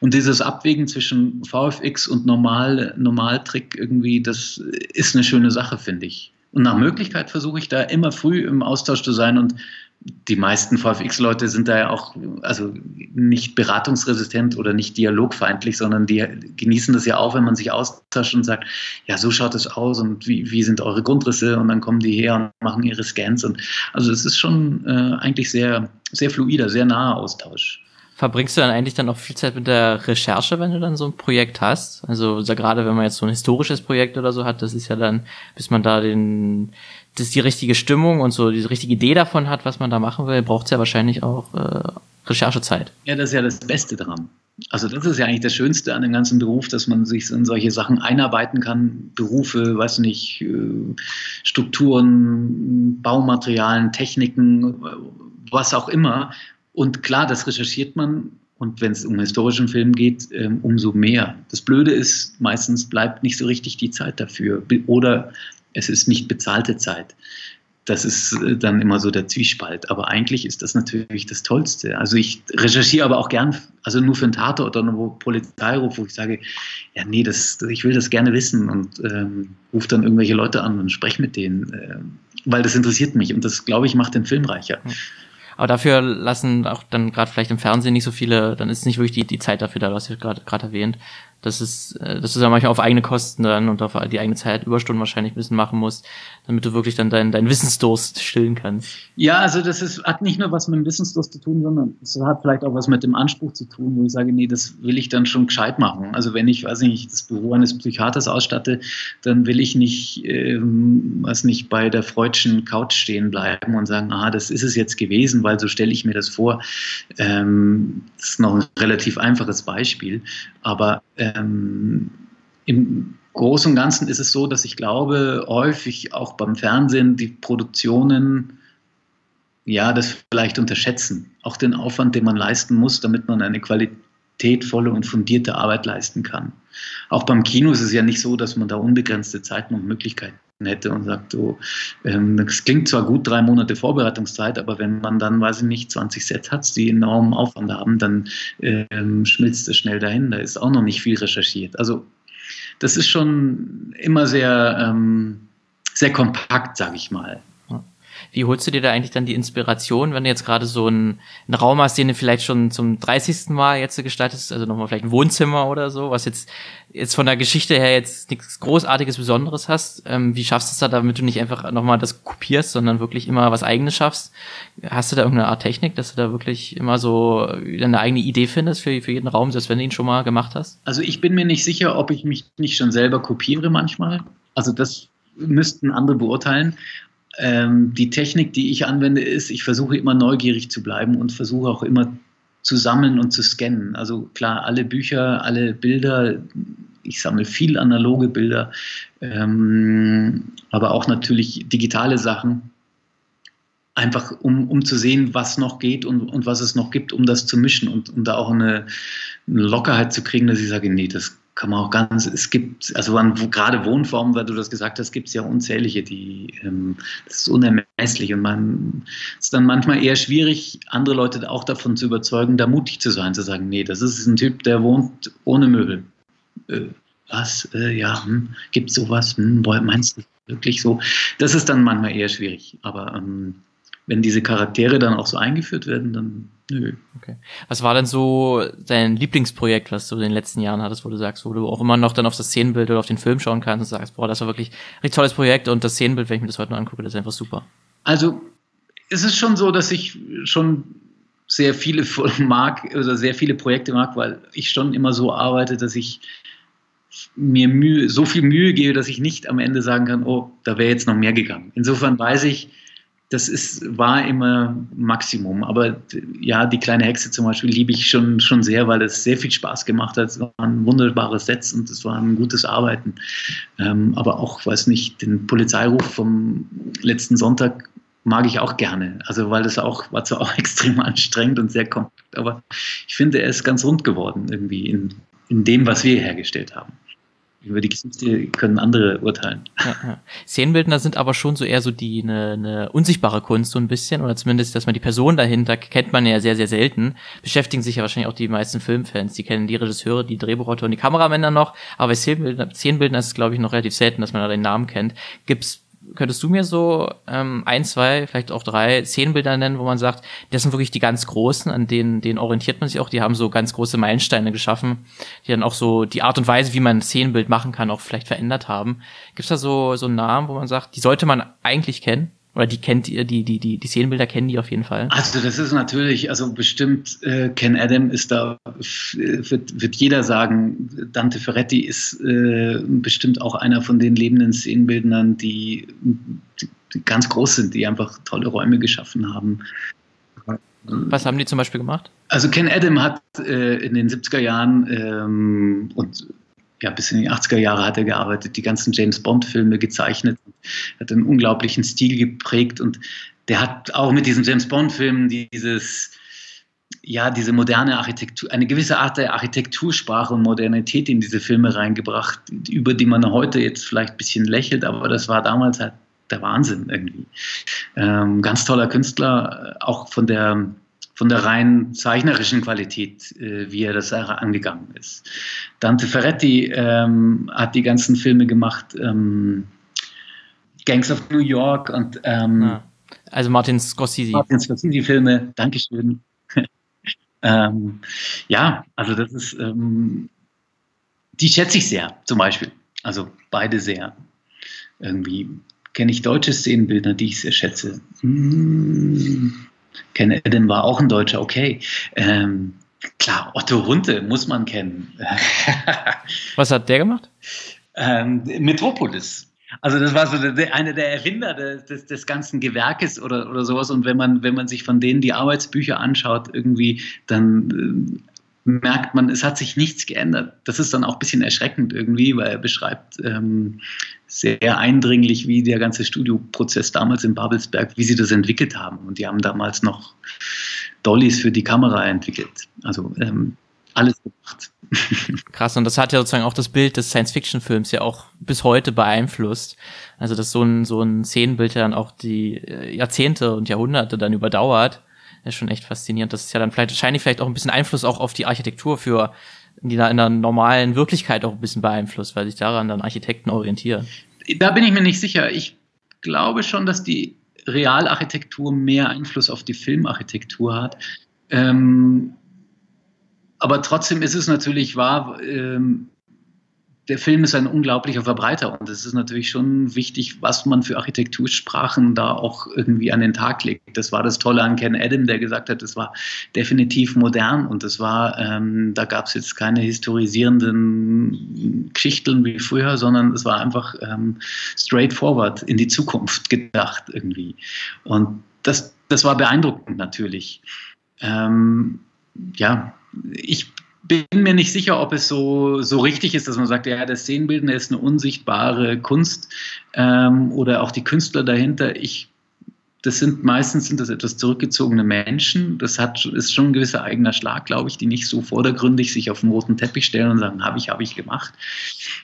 Und dieses Abwägen zwischen VFX und Normal, Normaltrick irgendwie, das ist eine schöne Sache, finde ich. Und nach Möglichkeit versuche ich da immer früh im Austausch zu sein und die meisten VFX-Leute sind da ja auch also nicht beratungsresistent oder nicht dialogfeindlich, sondern die genießen das ja auch, wenn man sich austauscht und sagt, ja, so schaut es aus und wie, wie sind eure Grundrisse und dann kommen die her und machen ihre Scans und also es ist schon äh, eigentlich sehr, sehr fluider, sehr naher Austausch.
Verbringst du dann eigentlich dann auch viel Zeit mit der Recherche, wenn du dann so ein Projekt hast? Also gerade wenn man jetzt so ein historisches Projekt oder so hat, das ist ja dann, bis man da den das die richtige Stimmung und so diese richtige Idee davon hat, was man da machen will, braucht es ja wahrscheinlich auch äh, Recherchezeit.
Ja, das ist ja das Beste dran. Also das ist ja eigentlich das Schönste an dem ganzen Beruf, dass man sich in solche Sachen einarbeiten kann. Berufe, weiß nicht, äh, Strukturen, Baumaterialien, Techniken, was auch immer. Und klar, das recherchiert man und wenn es um historischen Film geht, ähm, umso mehr. Das Blöde ist, meistens bleibt nicht so richtig die Zeit dafür. Oder es ist nicht bezahlte Zeit. Das ist äh, dann immer so der Zwiespalt. Aber eigentlich ist das natürlich das Tollste. Also ich recherchiere aber auch gern, also nur für einen Tatort oder einen Polizeiruf, wo ich sage, ja, nee, das, ich will das gerne wissen und ähm, rufe dann irgendwelche Leute an und spreche mit denen, äh, weil das interessiert mich und das, glaube ich, macht den Film reicher.
Aber dafür lassen auch dann gerade vielleicht im Fernsehen nicht so viele, dann ist nicht wirklich die, die Zeit dafür da, was ihr gerade erwähnt dass es, äh, dass du da manchmal auf eigene Kosten dann und auf die eigene Zeit Überstunden wahrscheinlich ein bisschen machen musst, damit du wirklich dann deinen dein Wissensdurst stillen kannst.
Ja, also das ist, hat nicht nur was mit dem Wissensdurst zu tun, sondern es hat vielleicht auch was mit dem Anspruch zu tun, wo ich sage, nee, das will ich dann schon gescheit machen. Also wenn ich, weiß nicht, das Büro eines Psychiaters ausstatte, dann will ich nicht, ähm, was nicht bei der freudschen Couch stehen bleiben und sagen, ah, das ist es jetzt gewesen, weil so stelle ich mir das vor. Ähm, das ist noch ein relativ einfaches Beispiel, aber ähm, im Großen und Ganzen ist es so, dass ich glaube, häufig auch beim Fernsehen die Produktionen ja das vielleicht unterschätzen. Auch den Aufwand, den man leisten muss, damit man eine qualitätvolle und fundierte Arbeit leisten kann. Auch beim Kino ist es ja nicht so, dass man da unbegrenzte Zeiten und Möglichkeiten hätte und sagt, oh, ähm, das klingt zwar gut, drei Monate Vorbereitungszeit, aber wenn man dann, weiß ich nicht, 20 Sets hat, die enormen Aufwand haben, dann ähm, schmilzt es schnell dahin. Da ist auch noch nicht viel recherchiert. Also das ist schon immer sehr, ähm, sehr kompakt, sage ich mal.
Wie holst du dir da eigentlich dann die Inspiration, wenn du jetzt gerade so einen, einen Raum hast, den du vielleicht schon zum 30. Mal jetzt gestaltest, also nochmal vielleicht ein Wohnzimmer oder so, was jetzt, jetzt von der Geschichte her jetzt nichts Großartiges, Besonderes hast? Ähm, wie schaffst du es da, damit du nicht einfach nochmal das kopierst, sondern wirklich immer was Eigenes schaffst? Hast du da irgendeine Art Technik, dass du da wirklich immer so eine eigene Idee findest für, für jeden Raum, selbst wenn du ihn schon mal gemacht hast?
Also ich bin mir nicht sicher, ob ich mich nicht schon selber kopiere manchmal. Also das müssten andere beurteilen. Ähm, die Technik, die ich anwende, ist, ich versuche immer neugierig zu bleiben und versuche auch immer zu sammeln und zu scannen. Also klar, alle Bücher, alle Bilder, ich sammle viel analoge Bilder, ähm, aber auch natürlich digitale Sachen, einfach um, um zu sehen, was noch geht und, und was es noch gibt, um das zu mischen und um da auch eine, eine Lockerheit zu kriegen, dass ich sage, nee, das kann man auch ganz, es gibt, also an, gerade Wohnformen, weil du das gesagt hast, gibt es ja unzählige, die, ähm, das ist unermesslich und man ist dann manchmal eher schwierig, andere Leute auch davon zu überzeugen, da mutig zu sein, zu sagen, nee, das ist ein Typ, der wohnt ohne Möbel. Äh, was? Äh, ja, hm, gibt sowas? Hm, meinst du wirklich so? Das ist dann manchmal eher schwierig, aber ähm, wenn diese Charaktere dann auch so eingeführt werden, dann nö.
Okay. Was war denn so dein Lieblingsprojekt, was du in den letzten Jahren hattest, wo du sagst, wo du auch immer noch dann auf das Szenenbild oder auf den Film schauen kannst und sagst, boah, das war wirklich ein richtig tolles Projekt und das Szenenbild, wenn ich mir das heute noch angucke, das ist einfach super.
Also es ist schon so, dass ich schon sehr viele mag oder sehr viele Projekte mag, weil ich schon immer so arbeite, dass ich mir Mühe, so viel Mühe gebe, dass ich nicht am Ende sagen kann, oh, da wäre jetzt noch mehr gegangen. Insofern weiß ich, das ist, war immer Maximum. Aber ja, die kleine Hexe zum Beispiel liebe ich schon, schon sehr, weil es sehr viel Spaß gemacht hat. Es waren wunderbare Sets und es war ein gutes Arbeiten. Ähm, aber auch, weiß nicht, den Polizeiruf vom letzten Sonntag mag ich auch gerne. Also, weil das auch, war zwar auch extrem anstrengend und sehr kompakt, aber ich finde, er ist ganz rund geworden irgendwie in, in dem, was wir hergestellt haben über die Geschichte können andere urteilen. Ja,
ja. Szenenbildner sind aber schon so eher so die eine, eine unsichtbare Kunst so ein bisschen oder zumindest, dass man die Person dahinter kennt man ja sehr sehr selten. Beschäftigen sich ja wahrscheinlich auch die meisten Filmfans. Die kennen die Regisseure, die Drehbuchautoren, die Kameramänner noch, aber bei Szenenbildner, Szenenbildner ist es glaube ich noch relativ selten, dass man da den Namen kennt. Gibt's könntest du mir so ähm, ein, zwei, vielleicht auch drei Szenenbilder nennen, wo man sagt, das sind wirklich die ganz großen, an denen, denen orientiert man sich auch, die haben so ganz große Meilensteine geschaffen, die dann auch so die Art und Weise, wie man ein Szenenbild machen kann, auch vielleicht verändert haben. Gibt es da so, so einen Namen, wo man sagt, die sollte man eigentlich kennen? Oder die kennt ihr, die, die, die, die Szenenbilder kennen die auf jeden Fall.
Also das ist natürlich, also bestimmt, äh, Ken Adam ist da, wird, wird jeder sagen, Dante Ferretti ist äh, bestimmt auch einer von den lebenden Szenenbildnern, die, die, ganz groß sind, die einfach tolle Räume geschaffen haben.
Was haben die zum Beispiel gemacht?
Also Ken Adam hat äh, in den 70er Jahren ähm, und ja, bis in die 80er Jahre hat er gearbeitet, die ganzen James Bond-Filme gezeichnet, hat einen unglaublichen Stil geprägt und der hat auch mit diesen James Bond-Filmen dieses, ja, diese moderne Architektur, eine gewisse Art der Architektursprache und Modernität in diese Filme reingebracht, über die man heute jetzt vielleicht ein bisschen lächelt, aber das war damals halt der Wahnsinn irgendwie. Ähm, ganz toller Künstler, auch von der von der rein zeichnerischen Qualität, äh, wie er das angegangen ist. Dante Ferretti ähm, hat die ganzen Filme gemacht, ähm, Gangs of New York und ähm, ja.
also Martin Scorsese.
Martin Scorsese-Filme, Dankeschön. ähm, ja, also das ist, ähm, die schätze ich sehr, zum Beispiel. Also beide sehr. Irgendwie kenne ich deutsche Szenenbilder, die ich sehr schätze. Hm. Ken Adam war auch ein Deutscher, okay. Ähm, klar, Otto Runte muss man kennen.
Was hat der gemacht?
Ähm, Metropolis. Also das war so einer der Erfinder des, des, des, ganzen Gewerkes oder, oder sowas. Und wenn man, wenn man sich von denen die Arbeitsbücher anschaut, irgendwie, dann äh, merkt man, es hat sich nichts geändert. Das ist dann auch ein bisschen erschreckend irgendwie, weil er beschreibt ähm, sehr eindringlich, wie der ganze Studioprozess damals in Babelsberg, wie sie das entwickelt haben. Und die haben damals noch Dollys für die Kamera entwickelt. Also ähm, alles gemacht.
Krass, und das hat ja sozusagen auch das Bild des Science-Fiction-Films ja auch bis heute beeinflusst. Also, dass so ein, so ein Szenenbild ja dann auch die äh, Jahrzehnte und Jahrhunderte dann überdauert, ist schon echt faszinierend. Das ist ja dann vielleicht, wahrscheinlich vielleicht auch ein bisschen Einfluss auch auf die Architektur für die da in der normalen Wirklichkeit auch ein bisschen beeinflusst, weil sich daran dann Architekten orientieren.
Da bin ich mir nicht sicher. Ich glaube schon, dass die Realarchitektur mehr Einfluss auf die Filmarchitektur hat. Ähm, aber trotzdem ist es natürlich wahr, ähm, der Film ist ein unglaublicher Verbreiter und es ist natürlich schon wichtig, was man für Architektursprachen da auch irgendwie an den Tag legt. Das war das Tolle an Ken Adam, der gesagt hat, es war definitiv modern und es war, ähm, da gab es jetzt keine historisierenden Geschichten wie früher, sondern es war einfach ähm, straightforward in die Zukunft gedacht irgendwie. Und das, das war beeindruckend natürlich. Ähm, ja, ich bin mir nicht sicher, ob es so, so richtig ist, dass man sagt, ja, das Szenenbildende ist eine unsichtbare Kunst ähm, oder auch die Künstler dahinter. Ich das sind meistens sind das etwas zurückgezogene Menschen. Das hat, ist schon ein gewisser eigener Schlag, glaube ich, die nicht so vordergründig sich auf den roten Teppich stellen und sagen, habe ich, habe ich gemacht.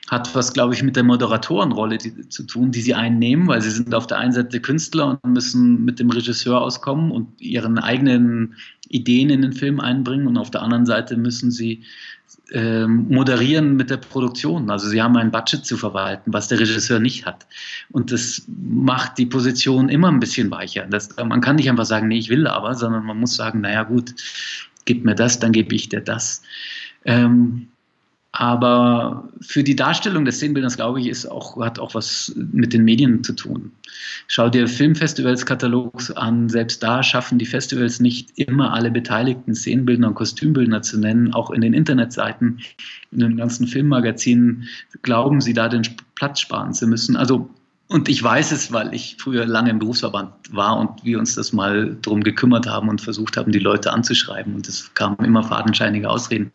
Hat was, glaube ich, mit der Moderatorenrolle die, zu tun, die sie einnehmen, weil sie sind auf der einen Seite Künstler und müssen mit dem Regisseur auskommen und ihren eigenen Ideen in den Film einbringen und auf der anderen Seite müssen sie moderieren mit der Produktion. Also sie haben ein Budget zu verwalten, was der Regisseur nicht hat. Und das macht die Position immer ein bisschen weicher. Das, man kann nicht einfach sagen, nee, ich will aber, sondern man muss sagen, naja gut, gib mir das, dann gebe ich dir das. Ähm, aber für die Darstellung des Szenenbilders, glaube ich, ist auch, hat auch was mit den Medien zu tun. Schau dir Filmfestivalskatalogs an. Selbst da schaffen die Festivals nicht immer alle beteiligten Szenenbildner und Kostümbildner zu nennen. Auch in den Internetseiten, in den ganzen Filmmagazinen glauben sie da den Platz sparen zu müssen. Also und ich weiß es, weil ich früher lange im Berufsverband war und wir uns das mal drum gekümmert haben und versucht haben, die Leute anzuschreiben. Und es kamen immer fadenscheinige Ausreden.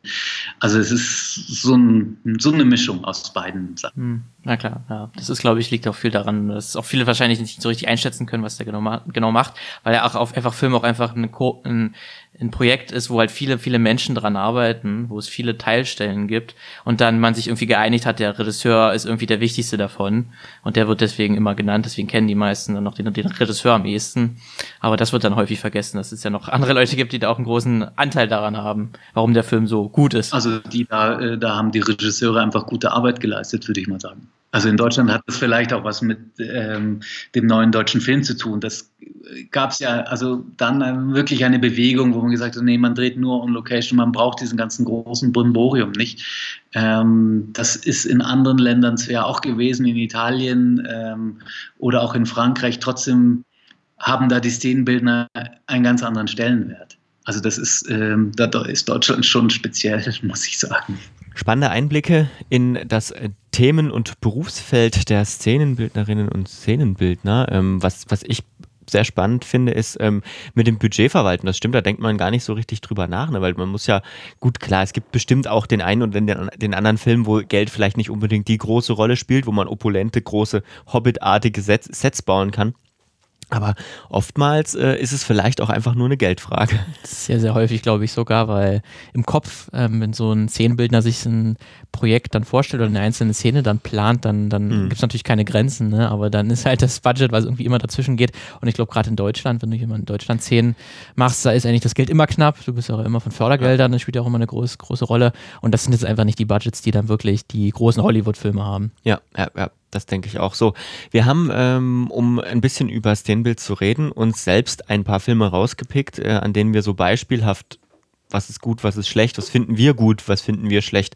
Also es ist so, ein, so eine Mischung aus beiden Sachen. Hm,
na klar, ja. Das ist, glaube ich, liegt auch viel daran, dass auch viele wahrscheinlich nicht so richtig einschätzen können, was der genau, genau macht, weil er auch auf einfach Film auch einfach ein, ein ein Projekt ist, wo halt viele, viele Menschen dran arbeiten, wo es viele Teilstellen gibt und dann man sich irgendwie geeinigt hat, der Regisseur ist irgendwie der wichtigste davon und der wird deswegen immer genannt, deswegen kennen die meisten dann noch den, den Regisseur am ehesten. Aber das wird dann häufig vergessen, dass es ja noch andere Leute gibt, die da auch einen großen Anteil daran haben, warum der Film so gut ist.
Also die da, äh, da haben die Regisseure einfach gute Arbeit geleistet, würde ich mal sagen. Also in Deutschland hat das vielleicht auch was mit ähm, dem neuen deutschen Film zu tun. Das gab es ja also dann wirklich eine Bewegung, wo man gesagt hat, nee, man dreht nur on Location, man braucht diesen ganzen großen Brimborium nicht. Ähm, das ist in anderen Ländern zwar auch gewesen, in Italien ähm, oder auch in Frankreich. Trotzdem haben da die Szenenbildner einen ganz anderen Stellenwert. Also das ist, ähm, da ist Deutschland schon speziell, muss ich sagen.
Spannende Einblicke in das Themen- und Berufsfeld der Szenenbildnerinnen und Szenenbildner. Ähm, was, was ich sehr spannend finde, ist ähm, mit dem Budget verwalten. Das stimmt, da denkt man gar nicht so richtig drüber nach, ne? weil man muss ja, gut, klar, es gibt bestimmt auch den einen oder den, den anderen Film, wo Geld vielleicht nicht unbedingt die große Rolle spielt, wo man opulente, große, Hobbit-artige Sets, Sets bauen kann. Aber oftmals äh, ist es vielleicht auch einfach nur eine Geldfrage.
Sehr, sehr häufig, glaube ich sogar, weil im Kopf, ähm, wenn so ein Szenenbildner sich ein Projekt dann vorstellt oder eine einzelne Szene dann plant, dann, dann mhm. gibt es natürlich keine Grenzen, ne? aber dann ist halt das Budget, was irgendwie immer dazwischen geht. Und ich glaube, gerade in Deutschland, wenn du jemand in Deutschland Szenen machst, da ist eigentlich das Geld immer knapp. Du bist auch immer von Fördergeldern, das spielt ja auch immer eine groß, große Rolle. Und das sind jetzt einfach nicht die Budgets, die dann wirklich die großen Hollywood-Filme haben.
Ja, ja, ja. Das denke ich auch so. Wir haben, ähm, um ein bisschen über Szenenbild zu reden, uns selbst ein paar Filme rausgepickt, äh, an denen wir so beispielhaft, was ist gut, was ist schlecht, was finden wir gut, was finden wir schlecht,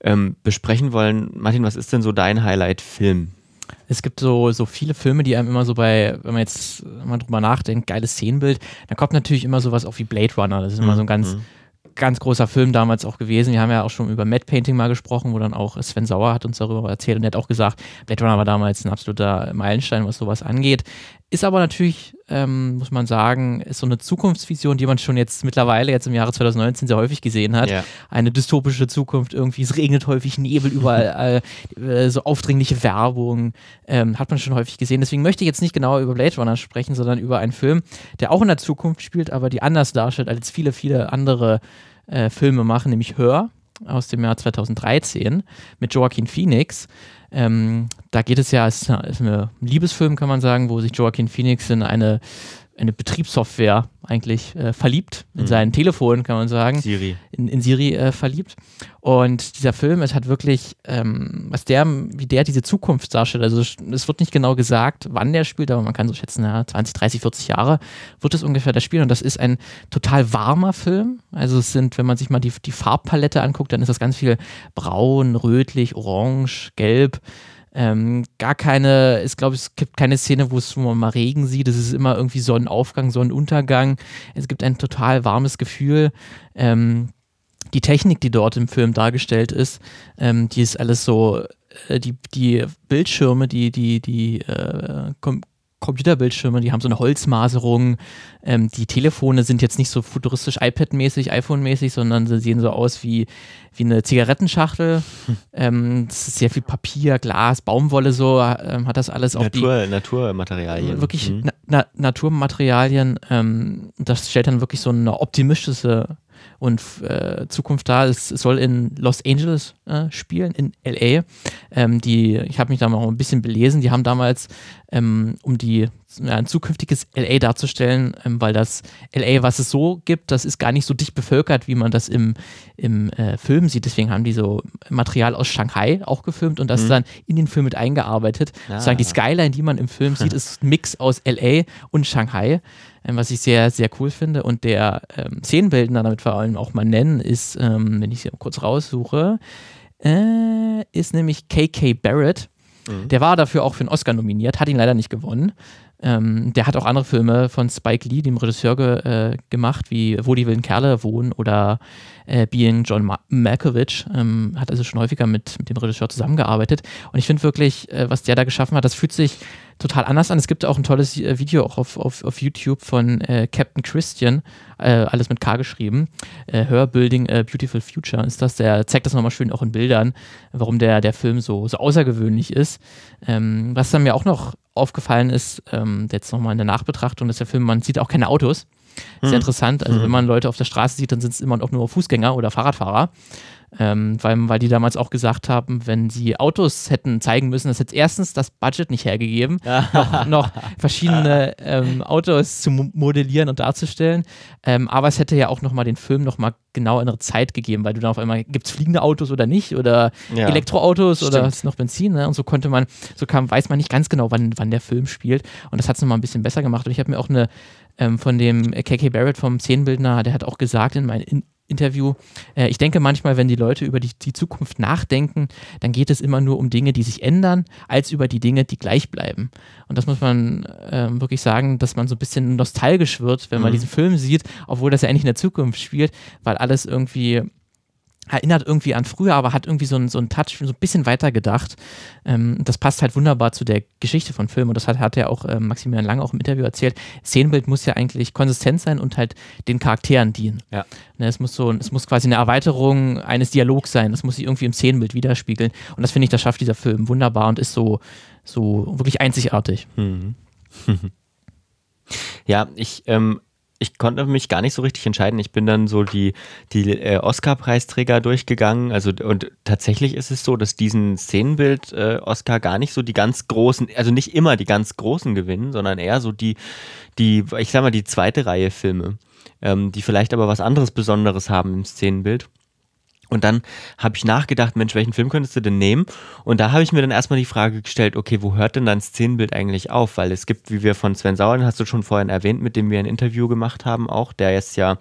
ähm, besprechen wollen. Martin, was ist denn so dein Highlight-Film?
Es gibt so, so viele Filme, die einem immer so bei, wenn man jetzt mal drüber nachdenkt, geiles Szenenbild, dann kommt natürlich immer sowas auf wie Blade Runner. Das ist immer so ein ganz, mhm ganz großer Film damals auch gewesen. Wir haben ja auch schon über Matte Painting mal gesprochen, wo dann auch Sven Sauer hat uns darüber erzählt und er hat auch gesagt, Blade Runner war damals ein absoluter Meilenstein, was sowas angeht. Ist aber natürlich, ähm, muss man sagen, ist so eine Zukunftsvision, die man schon jetzt mittlerweile, jetzt im Jahre 2019 sehr häufig gesehen hat. Ja. Eine dystopische Zukunft, irgendwie, es regnet häufig, Nebel überall, äh, so aufdringliche Werbung, ähm, hat man schon häufig gesehen. Deswegen möchte ich jetzt nicht genau über Blade Runner sprechen, sondern über einen Film, der auch in der Zukunft spielt, aber die anders darstellt als viele, viele andere äh, Filme machen, nämlich Hör aus dem Jahr 2013 mit Joaquin Phoenix. Ähm, da geht es ja, es ist ein Liebesfilm, kann man sagen, wo sich Joaquin Phoenix in eine eine Betriebssoftware eigentlich äh, verliebt, in mhm. sein Telefon, kann man sagen.
Siri.
In, in Siri äh, verliebt. Und dieser Film, es hat wirklich, ähm, was der, wie der diese Zukunft darstellt, also es wird nicht genau gesagt, wann der spielt, aber man kann so schätzen, ja, 20, 30, 40 Jahre wird es ungefähr der Spiel. Und das ist ein total warmer Film. Also es sind, wenn man sich mal die, die Farbpalette anguckt, dann ist das ganz viel braun, rötlich, orange, gelb. Ähm, gar keine, ich glaube, es gibt keine Szene, wo es mal Regen sieht. Es ist immer irgendwie Sonnenaufgang, Sonnenuntergang. Es gibt ein total warmes Gefühl. Ähm, die Technik, die dort im Film dargestellt ist, ähm, die ist alles so, äh, die, die Bildschirme, die, die, die äh, Computerbildschirme, die haben so eine Holzmaserung. Ähm, die Telefone sind jetzt nicht so futuristisch iPad-mäßig, iPhone-mäßig, sondern sie sehen so aus wie, wie eine Zigarettenschachtel. Hm. Ähm, das ist sehr viel Papier, Glas, Baumwolle, so ähm, hat das alles
Natur, die, Naturmaterialien.
Wirklich mhm. na, na, Naturmaterialien. Ähm, das stellt dann wirklich so eine optimistische und äh, Zukunft da. Es, soll in Los Angeles äh, spielen, in LA. Ähm, die, ich habe mich da mal ein bisschen belesen. Die haben damals, ähm, um die ja, ein zukünftiges LA darzustellen, ähm, weil das LA, was es so gibt, das ist gar nicht so dicht bevölkert, wie man das im, im äh, Film sieht. Deswegen haben die so Material aus Shanghai auch gefilmt und das mhm. dann in den Film mit eingearbeitet. Ah. Sozusagen die Skyline, die man im Film sieht, ist ein Mix aus LA und Shanghai. Ähm, was ich sehr, sehr cool finde. Und der ähm, Szenenbildner, damit vor allem auch mal nennen, ist, ähm, wenn ich sie kurz raussuche, äh, ist nämlich KK Barrett. Mhm. Der war dafür auch für einen Oscar nominiert, hat ihn leider nicht gewonnen. Ähm, der hat auch andere Filme von Spike Lee, dem Regisseur, ge, äh, gemacht, wie Wo die wilden Kerle wohnen oder äh, Being John Ma Malkovich. Ähm, hat also schon häufiger mit, mit dem Regisseur zusammengearbeitet. Und ich finde wirklich, äh, was der da geschaffen hat, das fühlt sich total anders an. Es gibt auch ein tolles äh, Video auch auf, auf, auf YouTube von äh, Captain Christian, äh, alles mit K geschrieben. Her Building a Beautiful Future ist das. Der zeigt das nochmal schön auch in Bildern, warum der, der Film so, so außergewöhnlich ist. Ähm, was dann mir auch noch aufgefallen ist, ähm, jetzt nochmal in der Nachbetrachtung, dass der Film, man sieht auch keine Autos. Sehr hm. interessant. Also, wenn hm. man Leute auf der Straße sieht, dann sind es immer noch nur Fußgänger oder Fahrradfahrer. Ähm, weil, weil die damals auch gesagt haben, wenn sie Autos hätten zeigen müssen, das hätte erstens das Budget nicht hergegeben, noch, noch, verschiedene ähm, Autos zu modellieren und darzustellen. Ähm, aber es hätte ja auch nochmal den Film nochmal genau in eine Zeit gegeben, weil du dann auf einmal, gibt es fliegende Autos oder nicht? Oder ja, Elektroautos stimmt. oder ist noch Benzin? Ne? Und so konnte man, so kam, weiß man nicht ganz genau, wann, wann der Film spielt. Und das hat es nochmal ein bisschen besser gemacht. Und ich habe mir auch eine ähm, von dem KK Barrett vom Szenenbildner, der hat auch gesagt in meinem Interview. Äh, ich denke manchmal, wenn die Leute über die, die, Zukunft nachdenken, dann geht es immer nur um Dinge, die sich ändern, als über die Dinge, die gleich bleiben. Und das muss man äh, wirklich sagen, dass man so ein bisschen nostalgisch wird, wenn man mhm. diesen Film sieht, obwohl das ja eigentlich in der Zukunft spielt, weil alles irgendwie erinnert irgendwie an früher, aber hat irgendwie so einen, so einen Touch, so ein bisschen weiter gedacht. Ähm, das passt halt wunderbar zu der Geschichte von Film und das hat, hat ja auch äh, Maximilian Lang auch im Interview erzählt. Szenenbild muss ja eigentlich konsistent sein und halt den Charakteren dienen. Ja. Ne, es, muss so, es muss quasi eine Erweiterung eines Dialogs sein. Das muss sich irgendwie im Szenenbild widerspiegeln. Und das finde ich, das schafft dieser Film wunderbar und ist so, so wirklich einzigartig. Mhm.
Ja, ich ähm, ich konnte mich gar nicht so richtig entscheiden. Ich bin dann so die, die äh, Oscar-Preisträger durchgegangen. Also, und tatsächlich ist es so, dass diesen Szenenbild-Oscar äh, gar nicht so die ganz großen, also nicht immer die ganz großen gewinnen, sondern eher so die, die, ich sag mal, die zweite Reihe Filme, ähm, die vielleicht aber was anderes Besonderes haben im Szenenbild. Und dann habe ich nachgedacht, Mensch, welchen Film könntest du denn nehmen? Und da habe ich mir dann erstmal die Frage gestellt, okay, wo hört denn dein Szenenbild eigentlich auf? Weil es gibt, wie wir von Sven Sauer, hast du schon vorhin erwähnt, mit dem wir ein Interview gemacht haben, auch, der ist ja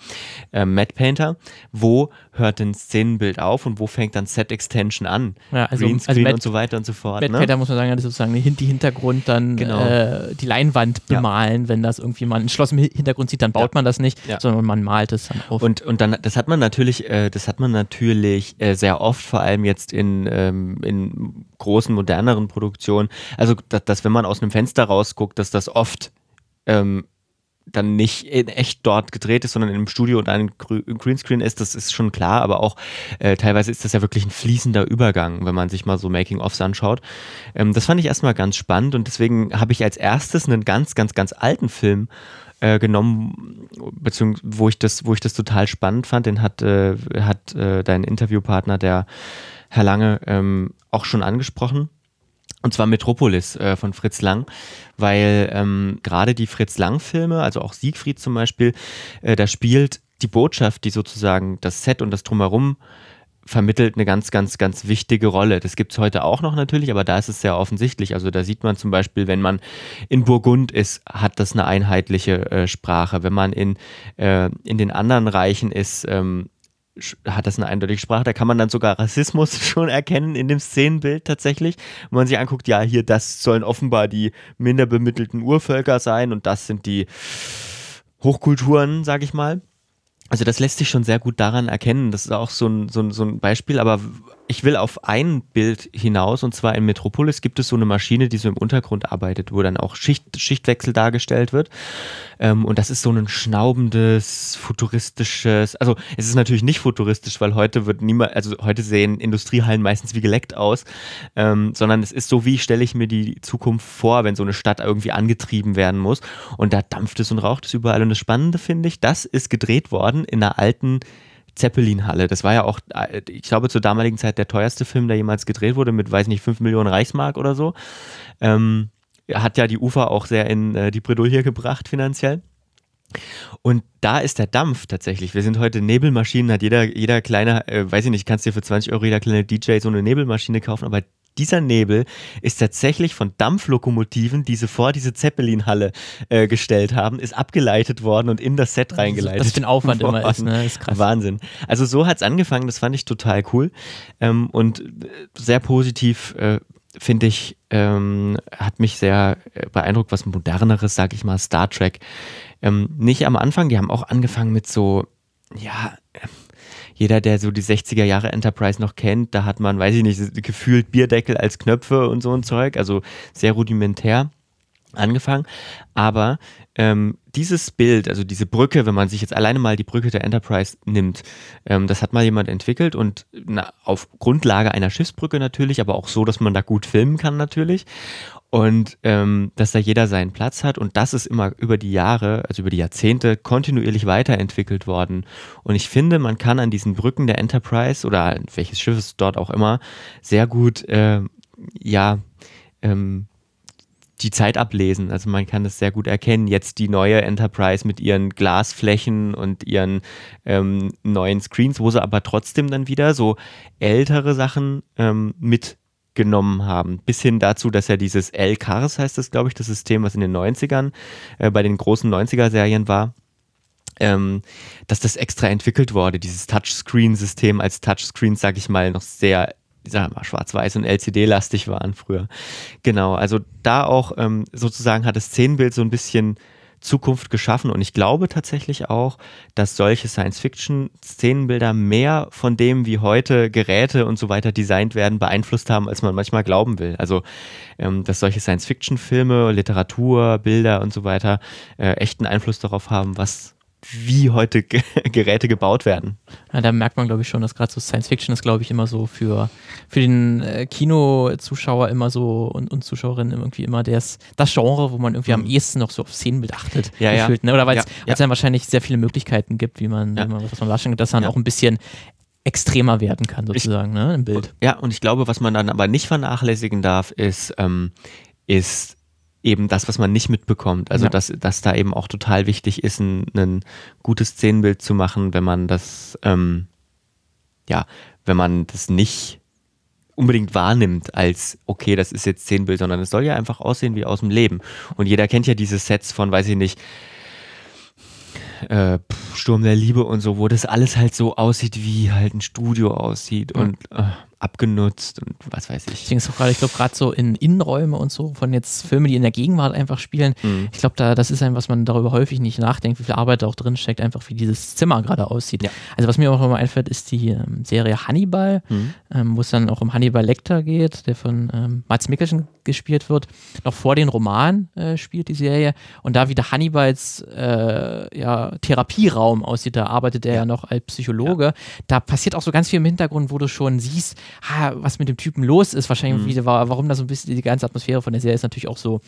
äh, Matte Painter. Wo hört denn Szenenbild auf und wo fängt dann Set Extension an?
Ja, also,
Greenscreen also Matt, und so weiter und so fort.
Matte ne? Painter muss man sagen, das ist sozusagen die Hintergrund dann genau. äh, die Leinwand bemalen, ja. wenn das irgendwie mal ein Schloss im Hintergrund sieht, dann baut ja. man das nicht, sondern man malt es dann auf.
Und, und dann, das hat man natürlich, äh, das hat man natürlich äh, sehr oft, vor allem jetzt in, ähm, in großen, moderneren Produktionen. Also, dass, dass, wenn man aus einem Fenster rausguckt, dass das oft ähm, dann nicht in echt dort gedreht ist, sondern in einem Studio und ein Greenscreen ist, das ist schon klar, aber auch äh, teilweise ist das ja wirklich ein fließender Übergang, wenn man sich mal so Making-ofs anschaut. Ähm, das fand ich erstmal ganz spannend und deswegen habe ich als erstes einen ganz, ganz, ganz alten Film äh, genommen, beziehungsweise wo ich das, wo ich das total spannend fand. Den hat, äh, hat äh, dein Interviewpartner, der Herr Lange, ähm, auch schon angesprochen. Und zwar Metropolis äh, von Fritz Lang, weil ähm, gerade die Fritz Lang-Filme, also auch Siegfried zum Beispiel, äh, da spielt die Botschaft, die sozusagen das Set und das Drumherum vermittelt eine ganz, ganz, ganz wichtige Rolle. Das gibt es heute auch noch natürlich, aber da ist es sehr offensichtlich. Also da sieht man zum Beispiel, wenn man in Burgund ist, hat das eine einheitliche äh, Sprache. Wenn man in, äh, in den anderen Reichen ist, ähm, hat das eine eindeutige Sprache. Da kann man dann sogar Rassismus schon erkennen in dem Szenenbild tatsächlich. Wenn man sich anguckt, ja, hier, das sollen offenbar die minder bemittelten Urvölker sein und das sind die Hochkulturen, sag ich mal. Also das lässt sich schon sehr gut daran erkennen. Das ist auch so ein, so ein, so ein Beispiel, aber ich will auf ein Bild hinaus und zwar in Metropolis gibt es so eine Maschine, die so im Untergrund arbeitet, wo dann auch Schicht, Schichtwechsel dargestellt wird. Ähm, und das ist so ein schnaubendes, futuristisches, also es ist natürlich nicht futuristisch, weil heute wird niemand, also heute sehen Industriehallen meistens wie geleckt aus, ähm, sondern es ist so, wie stelle ich mir die Zukunft vor, wenn so eine Stadt irgendwie angetrieben werden muss. Und da dampft es und raucht es überall. Und das Spannende finde ich, das ist gedreht worden in einer alten Zeppelin-Halle. Das war ja auch, äh, ich glaube, zur damaligen Zeit der teuerste Film, der jemals gedreht wurde, mit, weiß nicht, 5 Millionen Reichsmark oder so. Ähm, hat ja die Ufer auch sehr in äh, die Bredouille gebracht finanziell. Und da ist der Dampf tatsächlich. Wir sind heute Nebelmaschinen, hat jeder, jeder kleine, äh, weiß ich nicht, kannst dir für 20 Euro jeder kleine DJ so eine Nebelmaschine kaufen, aber dieser Nebel ist tatsächlich von Dampflokomotiven, die sie vor diese Zeppelin-Halle äh, gestellt haben, ist abgeleitet worden und in das Set reingeleitet.
Was für ein Aufwand worden. immer ist, ne? Ist
krass. Wahnsinn. Also so hat es angefangen, das fand ich total cool. Ähm, und sehr positiv äh, finde ich, ähm, hat mich sehr äh, beeindruckt, was moderneres, sag ich mal, Star Trek. Ähm, nicht am Anfang, die haben auch angefangen mit so, ja, jeder, der so die 60er Jahre Enterprise noch kennt, da hat man, weiß ich nicht, gefühlt Bierdeckel als Knöpfe und so ein Zeug, also sehr rudimentär angefangen. Aber ähm, dieses Bild, also diese Brücke, wenn man sich jetzt alleine mal die Brücke der Enterprise nimmt, ähm, das hat mal jemand entwickelt und na, auf Grundlage einer Schiffsbrücke natürlich, aber auch so, dass man da gut filmen kann natürlich und ähm, dass da jeder seinen Platz hat und das ist immer über die Jahre, also über die Jahrzehnte kontinuierlich weiterentwickelt worden und ich finde, man kann an diesen Brücken der Enterprise oder welches Schiff es dort auch immer sehr gut, äh, ja, ähm, die Zeit ablesen. Also man kann es sehr gut erkennen. Jetzt die neue Enterprise mit ihren Glasflächen und ihren ähm, neuen Screens, wo sie aber trotzdem dann wieder so ältere Sachen ähm, mit genommen haben. Bis hin dazu, dass ja dieses L-Cars heißt das, glaube ich, das System, was in den 90ern äh, bei den großen 90er-Serien war. Ähm, dass das extra entwickelt wurde, dieses Touchscreen-System als Touchscreen, sage ich mal, noch sehr ich sag mal, schwarz-weiß und LCD-lastig waren früher. Genau, also da auch ähm, sozusagen hat das Szenenbild so ein bisschen Zukunft geschaffen. Und ich glaube tatsächlich auch, dass solche Science-Fiction-Szenenbilder mehr von dem, wie heute Geräte und so weiter designt werden, beeinflusst haben, als man manchmal glauben will. Also, ähm, dass solche Science-Fiction-Filme, Literatur, Bilder und so weiter äh, echten Einfluss darauf haben, was wie heute Geräte gebaut werden.
Ja, da merkt man, glaube ich, schon, dass gerade so Science Fiction ist, glaube ich, immer so für, für den äh, Kinozuschauer immer so und, und Zuschauerinnen irgendwie immer das, das Genre, wo man irgendwie mhm. am ehesten noch so auf Szenenbild achtet.
Ja, gefühlt,
ja. Ne? Oder weil es ja, dann wahrscheinlich sehr viele Möglichkeiten gibt, wie man, wie man was man darstellen dass dann auch ein bisschen extremer werden kann, sozusagen,
ich,
ne, im Bild.
Ja, und ich glaube, was man dann aber nicht vernachlässigen darf, ist, ähm, ist eben das, was man nicht mitbekommt. Also, ja. dass, dass da eben auch total wichtig ist, ein, ein gutes Szenenbild zu machen, wenn man das, ähm, ja, wenn man das nicht unbedingt wahrnimmt als, okay, das ist jetzt Szenenbild, sondern es soll ja einfach aussehen wie aus dem Leben. Und jeder kennt ja diese Sets von, weiß ich nicht, äh, Sturm der Liebe und so, wo das alles halt so aussieht, wie halt ein Studio aussieht. Und äh, abgenutzt und was weiß ich.
Deswegen ist auch gerade, ich glaube, gerade so in Innenräume und so von jetzt Filmen, die in der Gegenwart einfach spielen, mhm. ich glaube, da, das ist ein, was man darüber häufig nicht nachdenkt, wie viel Arbeit da auch drin steckt, einfach wie dieses Zimmer gerade aussieht. Ja. Also was mir auch immer einfällt, ist die ähm, Serie Hannibal, mhm. ähm, wo es dann auch um Hannibal Lecter geht, der von ähm, Mats Mikkelsen gespielt wird. Noch vor den Roman äh, spielt die Serie und da wieder Hannibals äh, ja, Therapieraum aussieht, da arbeitet er ja, ja noch als Psychologe. Ja. Da passiert auch so ganz viel im Hintergrund, wo du schon siehst, ha, was mit dem Typen los ist, wahrscheinlich mhm. wieder, warum da so ein bisschen die ganze Atmosphäre von der Serie ist natürlich auch so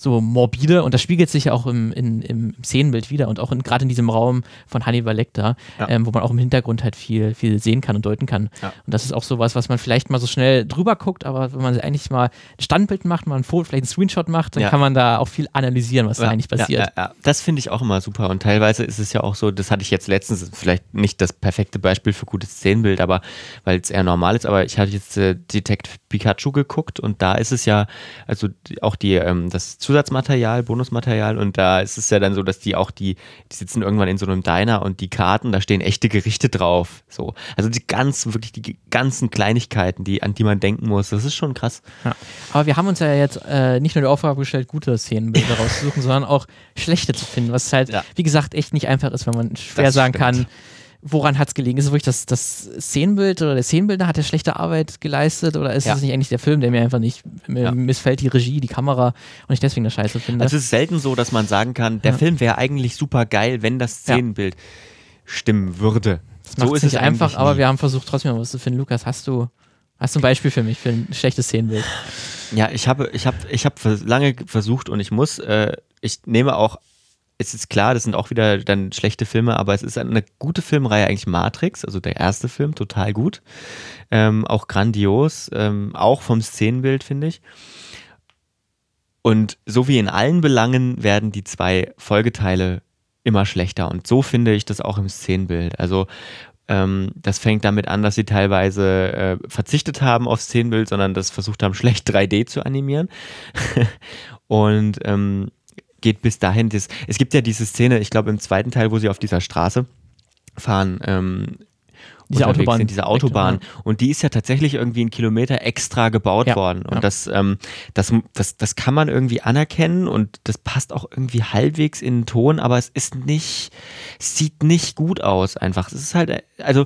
so morbide und das spiegelt sich ja auch im, in, im Szenenbild wieder und auch gerade in diesem Raum von Hannibal Lecter, ja. ähm, wo man auch im Hintergrund halt viel, viel sehen kann und deuten kann. Ja. Und das ist auch sowas, was man vielleicht mal so schnell drüber guckt, aber wenn man eigentlich mal ein Standbild macht, mal ein Foto, vielleicht einen Screenshot macht, dann ja. kann man da auch viel analysieren, was da eigentlich passiert.
Ja, Das finde ich auch immer super und teilweise ist es ja auch so, das hatte ich jetzt letztens, vielleicht nicht das perfekte Beispiel für gutes Szenenbild, aber weil es eher normal ist, aber ich hatte jetzt äh, Detect Pikachu geguckt und da ist es ja, also auch die, ähm, das Zusatzmaterial, Bonusmaterial und da ist es ja dann so, dass die auch die, die sitzen irgendwann in so einem Diner und die Karten, da stehen echte Gerichte drauf. So. Also die ganzen, wirklich die ganzen Kleinigkeiten, die, an die man denken muss, das ist schon krass.
Ja. Aber wir haben uns ja jetzt äh, nicht nur die Aufgabe gestellt, gute Szenenbilder rauszusuchen, sondern auch schlechte zu finden, was halt, ja. wie gesagt, echt nicht einfach ist, wenn man schwer das sagen stimmt. kann, woran hat es gelegen? Ist es wirklich das, das Szenenbild oder der Szenenbilder hat der schlechte Arbeit geleistet oder ist es ja. nicht eigentlich der Film, der mir einfach nicht, mir ja. missfällt die Regie, die Kamera und ich deswegen das scheiße finde?
Also es ist selten so, dass man sagen kann, der ja. Film wäre eigentlich super geil, wenn das Szenenbild stimmen würde.
Das so ist es nicht einfach, aber wir haben versucht trotzdem was zu finden. Lukas, hast du, hast du ein Beispiel für mich für ein schlechtes Szenenbild?
Ja, ich habe, ich habe, ich habe lange versucht und ich muss, äh, ich nehme auch es ist klar, das sind auch wieder dann schlechte Filme, aber es ist eine gute Filmreihe eigentlich Matrix, also der erste Film, total gut. Ähm, auch grandios, ähm, auch vom Szenenbild, finde ich. Und so wie in allen Belangen werden die zwei Folgeteile immer schlechter. Und so finde ich das auch im Szenenbild. Also ähm, das fängt damit an, dass sie teilweise äh, verzichtet haben auf Szenenbild, sondern das versucht haben, schlecht 3D zu animieren. und ähm, geht bis dahin. Das, es gibt ja diese Szene, ich glaube im zweiten Teil, wo sie auf dieser Straße fahren, ähm,
diese Autobahn.
Sind, diese Autobahn. Und die ist ja tatsächlich irgendwie einen Kilometer extra gebaut ja. worden. Und ja. das, ähm, das, das, das kann man irgendwie anerkennen und das passt auch irgendwie halbwegs in den Ton, aber es ist nicht, sieht nicht gut aus einfach. Es ist halt, also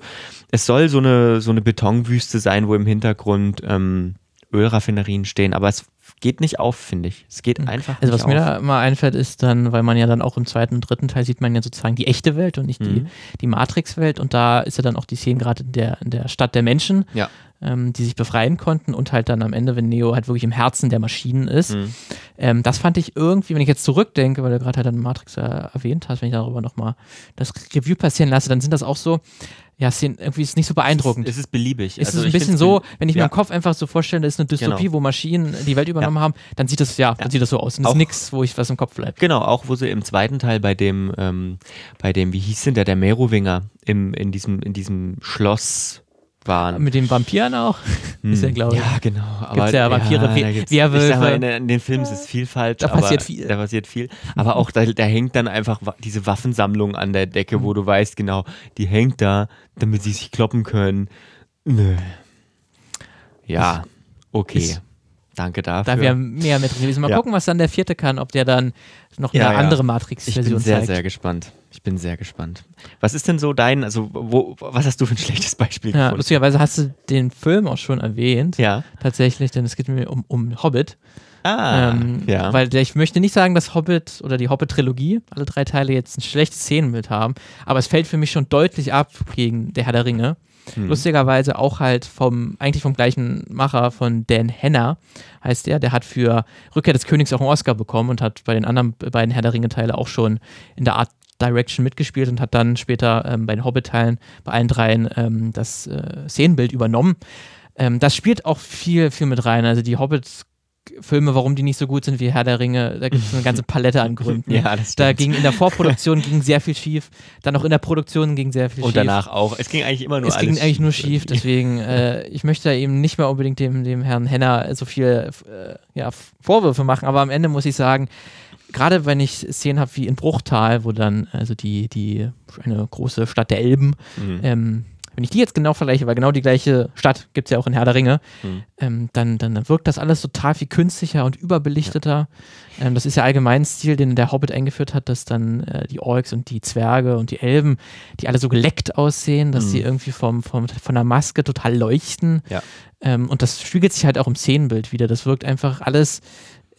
es soll so eine, so eine Betonwüste sein, wo im Hintergrund ähm, Ölraffinerien stehen, aber es geht nicht auf, finde ich. Es geht hm. einfach
also
nicht
auf. Also was mir da mal einfällt, ist dann, weil man ja dann auch im zweiten und dritten Teil sieht man ja sozusagen die echte Welt und nicht mhm. die, die Matrix-Welt und da ist ja dann auch die Szene gerade in der, in der Stadt der Menschen,
ja.
Ähm, die sich befreien konnten und halt dann am Ende, wenn Neo halt wirklich im Herzen der Maschinen ist. Mhm. Ähm, das fand ich irgendwie, wenn ich jetzt zurückdenke, weil du gerade halt dann Matrix äh, erwähnt hast, wenn ich darüber nochmal das Review passieren lasse, dann sind das auch so, ja, es ist irgendwie ist nicht so beeindruckend.
Es ist beliebig.
Es also ist ein bisschen so, wenn ich ja. mir im Kopf einfach so vorstelle, das ist eine Dystopie, genau. wo Maschinen die Welt übernommen ja. haben, dann sieht das, ja, dann sieht das so aus. Und es ist nichts, wo ich was im Kopf bleibt.
Genau, auch wo sie im zweiten Teil bei dem, ähm, bei dem, wie hieß denn der, der Merowinger, im, in diesem, in diesem Schloss waren.
Mit den Vampiren auch?
Hm. Ist ja, glaube ich. Ja, genau.
Aber gibt's ja Vampire, ja,
Werwölfe. Mal, in, in, den Filmen ist es viel falsch.
Da passiert viel.
Da passiert viel. Aber auch da, da hängt dann einfach diese Waffensammlung an der Decke, wo mhm. du weißt, genau, die hängt da, damit sie sich kloppen können. Nö. Ja, okay. Ich, Danke dafür.
Da wäre mehr mit drin gewesen. Mal ja. gucken, was dann der vierte kann, ob der dann noch eine ja, andere Matrix-Version zeigt.
Ich bin sehr, sehr gespannt. Ich bin sehr gespannt. Was ist denn so dein, also wo, was hast du für ein schlechtes Beispiel
ja, Lustigerweise hast du den Film auch schon erwähnt.
Ja.
Tatsächlich, denn es geht mir um, um Hobbit.
Ah, ähm, ja.
Weil ich möchte nicht sagen, dass Hobbit oder die Hobbit-Trilogie, alle drei Teile jetzt ein schlechtes Szenenbild haben, aber es fällt für mich schon deutlich ab gegen Der Herr der Ringe. Hm. Lustigerweise auch halt vom, eigentlich vom gleichen Macher von Dan Henner, heißt der. Der hat für Rückkehr des Königs auch einen Oscar bekommen und hat bei den anderen beiden Herr der Ringe-Teile auch schon in der Art Direction mitgespielt und hat dann später ähm, bei den Hobbit-Teilen bei allen dreien ähm, das äh, Szenenbild übernommen. Ähm, das spielt auch viel, viel mit rein. Also die Hobbits Filme, warum die nicht so gut sind wie Herr der Ringe, da gibt es eine ganze Palette an Gründen.
ja, das
da ging in der Vorproduktion ging sehr viel schief, dann auch in der Produktion ging sehr viel
Und
schief.
Und danach auch. Es ging eigentlich immer nur
es alles. Es ging eigentlich nur schief, deswegen äh, ich möchte da eben nicht mehr unbedingt dem, dem Herrn Henner so viel äh, ja, Vorwürfe machen, aber am Ende muss ich sagen, gerade wenn ich Szenen habe wie in Bruchtal, wo dann also die die eine große Stadt der Elben mhm. ähm, wenn ich die jetzt genau vergleiche, weil genau die gleiche Stadt gibt es ja auch in Herr der Ringe, mhm. ähm, dann, dann wirkt das alles total viel künstlicher und überbelichteter. Ja. Ähm, das ist ja allgemein Stil, den der Hobbit eingeführt hat, dass dann äh, die Orks und die Zwerge und die Elben, die alle so geleckt aussehen, dass mhm. sie irgendwie vom, vom, von der Maske total leuchten.
Ja.
Ähm, und das spiegelt sich halt auch im Szenenbild wieder. Das wirkt einfach alles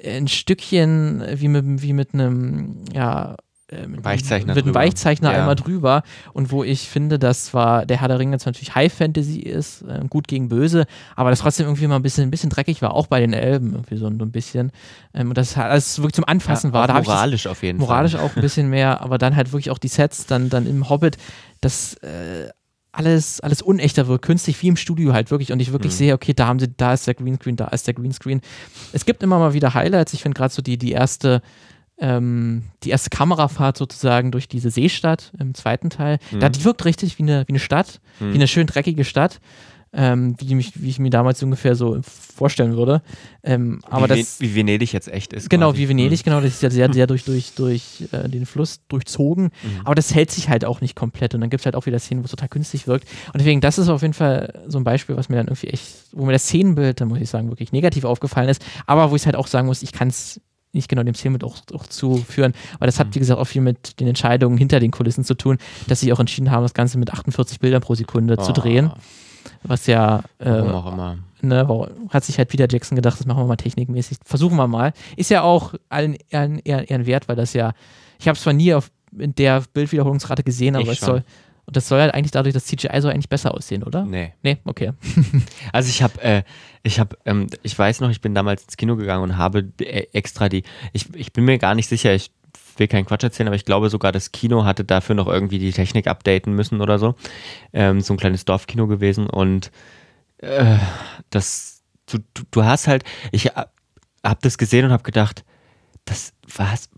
ein Stückchen wie mit, wie mit einem, ja, äh, mit,
Weichzeichner
mit einem. Weichzeichner
Ja.
einmal drüber und wo ich finde, dass zwar der Herr der Ringe jetzt natürlich High Fantasy ist, äh, gut gegen böse, aber das trotzdem irgendwie mal ein bisschen, ein bisschen dreckig war, auch bei den Elben irgendwie so, so ein bisschen. Ähm, und das alles wirklich zum Anfassen
Ja,
war. Da ich das-
moralisch auf jeden
moralisch
Fall.
auch ein bisschen mehr, aber dann halt wirklich auch die Sets, dann, dann im Hobbit, das äh, alles, alles unechter wird, künstlich wie im Studio halt wirklich und ich wirklich
Mhm.
sehe, okay, da haben sie, da ist der Greenscreen, da ist der Greenscreen. Es gibt immer mal wieder Highlights, ich finde gerade so die, die erste ähm, die erste Kamerafahrt sozusagen durch diese Seestadt im zweiten Teil,
Mhm.
da die wirkt richtig wie eine, wie eine Stadt,
Mhm.
wie eine schön dreckige Stadt, ähm, wie, mich, wie ich mir damals ungefähr so vorstellen würde. Ähm, aber
wie,
das,
wie Venedig jetzt echt ist.
Genau,
quasi.
wie Venedig, genau, das ist ja sehr, sehr durch, durch, durch äh, den Fluss durchzogen.
Mhm.
Aber das hält sich halt auch nicht komplett. Und dann gibt es halt auch wieder Szenen, wo es total künstlich wirkt. Und deswegen, das ist auf jeden Fall so ein Beispiel, was mir dann irgendwie echt, wo mir das Szenenbild, da muss ich sagen, wirklich negativ aufgefallen ist. Aber wo ich halt auch sagen muss, ich kann es nicht genau dem Szenenbild auch, auch zuführen. Weil das hat,
Mhm.
wie gesagt, auch viel mit den Entscheidungen hinter den Kulissen zu tun, dass sie auch entschieden haben, das Ganze mit 48 Bildern pro Sekunde zu
Oh,
drehen. Was ja äh,
Warum auch immer.
ne, hat sich halt Peter Jackson gedacht, das machen wir mal technikmäßig. Versuchen wir mal. Ist ja auch allen Ehren, Ehren wert, weil das ja, ich habe es zwar nie auf in der Bildwiederholungsrate gesehen, aber
Ich
es
schon.
soll, und das soll halt eigentlich dadurch, das CGI soll eigentlich besser aussehen, oder?
Nee.
Nee, okay.
Also ich habe, äh, ich habe, ähm, ich weiß noch, ich bin damals ins Kino gegangen und habe äh, extra die, ich, ich bin mir gar nicht sicher, ich will keinen Quatsch erzählen, aber ich glaube sogar das Kino hatte dafür noch irgendwie die Technik updaten müssen oder so. Ähm, so ein kleines Dorfkino gewesen und äh, das, du, du, du hast halt, ich habe das gesehen und habe gedacht, das was,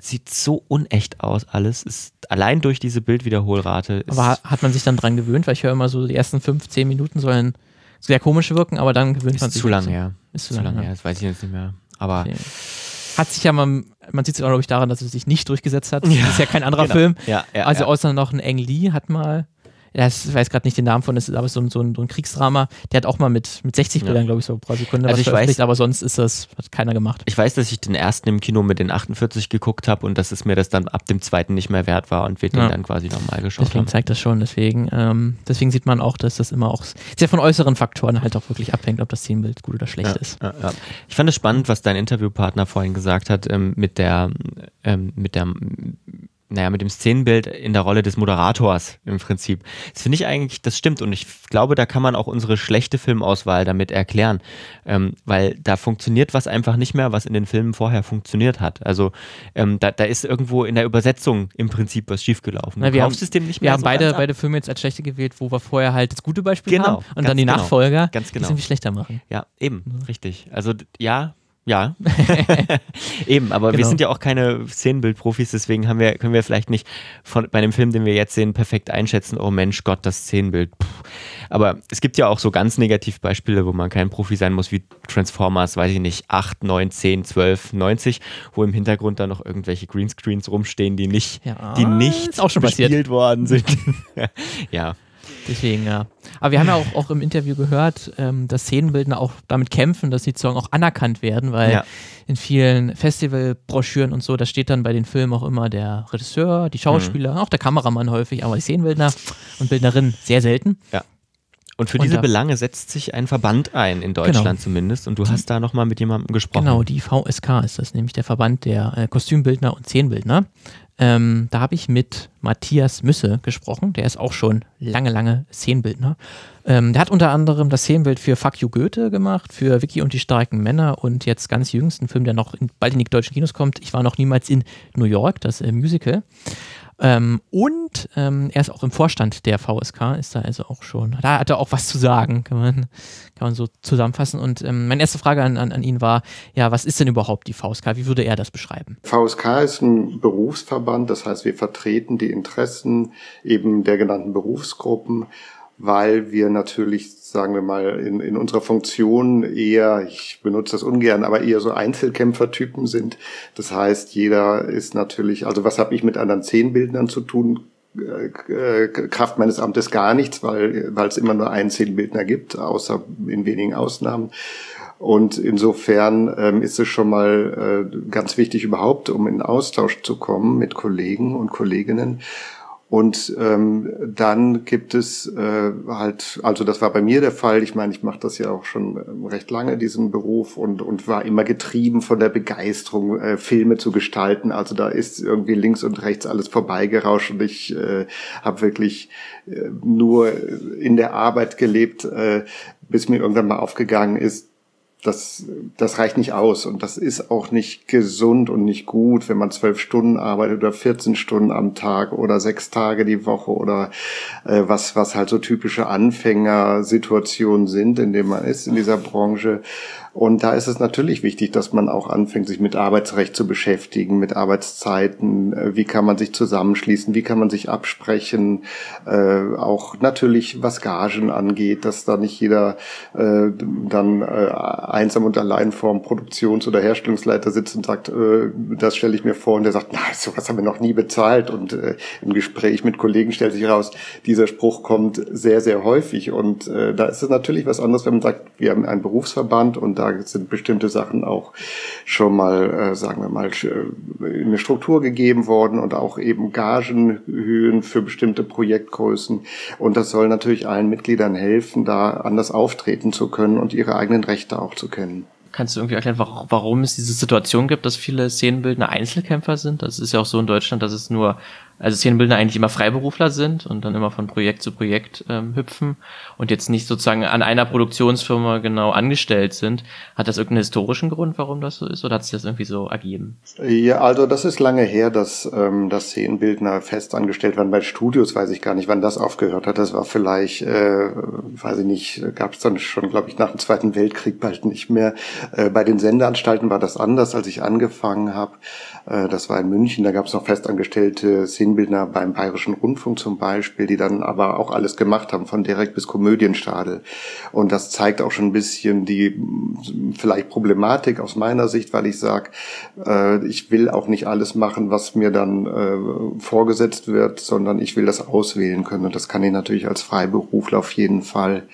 sieht so unecht aus alles. Ist allein durch diese Bildwiederholrate. Ist,
Aber ha- hat man sich dann dran gewöhnt, weil ich höre immer so, die ersten fünf, zehn Minuten sollen sehr komisch wirken, aber dann gewöhnt man
ist
sich.
zu
dazu.
her.
Ist zu
Zu
lange her.
her. Das weiß ich jetzt nicht mehr. Aber
Okay. Hat sich ja mal, man sieht es auch, glaube ich, daran, dass es sich nicht durchgesetzt hat.
Ja,
Das ist ja kein anderer
genau.
Film.
Ja, ja,
also
ja.
außer noch ein Eng Lee hat mal, das, ich weiß gerade nicht den Namen von, das ist aber so ein, so ein, so ein Kriegsdrama, der hat auch mal mit, mit 60
Ja.
Bildern, glaube ich, so pro Sekunde
Also
was
ich weiß-
aber sonst ist das, hat keiner gemacht.
Ich weiß, dass ich den ersten im Kino mit den 48 geguckt habe und dass es mir das dann ab dem zweiten nicht mehr wert war und wir den
Ja.
dann quasi nochmal geschaut
Deswegen
haben.
zeigt das schon, deswegen, ähm, deswegen sieht man auch, dass das immer auch sehr von äußeren Faktoren halt auch wirklich abhängt, ob das Szenenbild gut oder schlecht
Ja,
ist.
Ich fand es spannend, was dein Interviewpartner vorhin gesagt hat, ähm, mit der, ähm, mit der, naja, mit dem Szenenbild in der Rolle des Moderators im Prinzip. Das finde ich eigentlich, das stimmt und ich glaube, da kann man auch unsere schlechte Filmauswahl damit erklären, ähm, weil da funktioniert was einfach nicht mehr, was in den Filmen vorher funktioniert hat. Also ähm, da, da ist irgendwo in der Übersetzung im Prinzip was schiefgelaufen.
Na, wir haben-
dem nicht
Wir
mehr
haben
so
beide, beide Filme jetzt als schlechte gewählt, wo wir vorher halt das gute Beispiel
Genau,
haben und dann die
genau.
Nachfolger,
Ganz
die
genau.
es irgendwie schlechter machen.
Ja, eben, richtig. Also ja, ja. eben, aber wir
Genau.
sind ja auch keine Szenenbildprofis, deswegen haben wir, können wir vielleicht nicht von, bei einem Film, den wir jetzt sehen, perfekt einschätzen, oh Mensch, Gott, das Szenenbild. Puh. Aber es gibt ja auch so ganz Negativbeispiele, wo man kein Profi sein muss, wie Transformers, weiß ich nicht, 8, 9, 10, 12, 90, wo im Hintergrund dann noch irgendwelche Greenscreens rumstehen, die nicht,
Ja,
die nicht
auch schon passiert.
bespielt worden sind. ja.
Deswegen, ja. Aber wir haben ja auch, auch im Interview gehört, ähm, dass Szenenbildner auch damit kämpfen, dass die Song auch anerkannt werden, weil
Ja.
in vielen Festivalbroschüren und so, da steht dann bei den Filmen auch immer der Regisseur, die Schauspieler,
Mhm.
auch der Kameramann häufig, aber die Szenenbildner und Bildnerin sehr selten.
Und für
Und
diese Belange setzt sich ein Verband ein, in Deutschland
Genau.
zumindest. Und du hast da nochmal mit jemandem gesprochen.
Genau, die VSK ist das, nämlich der Verband der äh, Kostümbildner und Szenenbildner. Ähm, da habe ich mit Matthias Müsse gesprochen, der ist auch schon lange, lange Szenenbildner. Ähm, der hat unter anderem das Szenenbild für Fuck You Goethe gemacht, für Vicky und die starken Männer und jetzt ganz jüngst ein Film, der noch in, bald in die deutschen Kinos kommt. Ich war noch niemals in New York, das äh, Musical. Ähm, und ähm, er ist auch im Vorstand der VSK, ist da also auch schon, da hat er auch was zu sagen, kann man, kann man so zusammenfassen. Und ähm, meine erste Frage an, an, an ihn war, ja, was ist denn überhaupt die VSK? Wie würde er das beschreiben?
VSK ist ein Berufsverband, das heißt, wir vertreten die Interessen eben der genannten Berufsgruppen, weil wir natürlich, sagen wir mal, in, in unserer Funktion eher, ich benutze das ungern, aber eher so Einzelkämpfertypen sind. Das heißt, jeder ist natürlich, also was habe ich mit anderen Szenenbildnern zu tun? Äh, äh, Kraft meines Amtes gar nichts, weil, es immer nur einen Szenenbildner gibt, außer in wenigen Ausnahmen. Und insofern ähm, ist es schon mal äh, ganz wichtig überhaupt, um in Austausch zu kommen mit Kollegen und Kolleginnen. Und ähm, dann gibt es äh, halt, also das war bei mir der Fall. Ich meine, ich mache das ja auch schon ähm, recht lange, diesen Beruf, und, und war immer getrieben von der Begeisterung, äh, Filme zu gestalten. Also da ist irgendwie links und rechts alles vorbeigerauscht und ich äh, habe wirklich äh, nur in der Arbeit gelebt, äh, bis mir irgendwann mal aufgegangen ist, das, das reicht nicht aus und das ist auch nicht gesund und nicht gut, wenn man zwölf Stunden arbeitet oder 14 Stunden am Tag oder sechs Tage die Woche oder äh, was, was halt so typische Anfängersituationen sind, in denen man ist in dieser Branche. Und da ist es natürlich wichtig, dass man auch anfängt, sich mit Arbeitsrecht zu beschäftigen, mit Arbeitszeiten. Äh, wie kann man sich zusammenschließen? Wie kann man sich absprechen? Äh, auch natürlich, was Gagen angeht, dass da nicht jeder äh, dann äh, einsam und allein vorm Produktions- oder Herstellungsleiter sitzt und sagt, äh, das stelle ich mir vor. Und der sagt, na, sowas haben wir noch nie bezahlt. Und äh, im Gespräch mit Kollegen stellt sich heraus, dieser Spruch kommt sehr, sehr häufig. Und da ist es natürlich was anderes, wenn man sagt, wir haben einen Berufsverband und da sind bestimmte Sachen auch schon mal, äh, sagen wir mal, äh, in eine Struktur gegeben worden und auch eben Gagenhöhen für bestimmte Projektgrößen. Und das soll natürlich allen Mitgliedern helfen, da anders auftreten zu können und ihre eigenen Rechte auch zu kennen.
Kannst du irgendwie erklären, warum es diese Situation gibt, dass viele Szenenbildner Einzelkämpfer sind? Das ist ja auch so in Deutschland, dass es nur also Szenenbildner eigentlich immer Freiberufler sind und dann immer von Projekt zu Projekt ähm, hüpfen und jetzt nicht sozusagen an einer Produktionsfirma genau angestellt sind. Hat das irgendeinen historischen Grund, warum das so ist, oder hat sich das irgendwie so ergeben?
Ja, also das ist lange her, dass, ähm, dass Szenenbildner fest angestellt waren. Bei Studios weiß ich gar nicht, wann das aufgehört hat. Das war vielleicht, äh, weiß ich nicht, gab es dann schon, glaube ich, nach dem Zweiten Weltkrieg bald nicht mehr. Äh, bei den Sendeanstalten war das anders, als ich angefangen habe. Äh, das war in München, da gab es noch festangestellte Szenenbildner beim Bayerischen Rundfunk zum Beispiel, die dann aber auch alles gemacht haben, von direkt bis Komödienstadel. Und das zeigt auch schon ein bisschen die mm, vielleicht Problematik aus meiner Sicht, weil ich sage, äh, ich will auch nicht alles machen, was mir dann äh, vorgesetzt wird, sondern ich will das auswählen können. Und das kann ich natürlich als Freiberufler auf jeden Fall.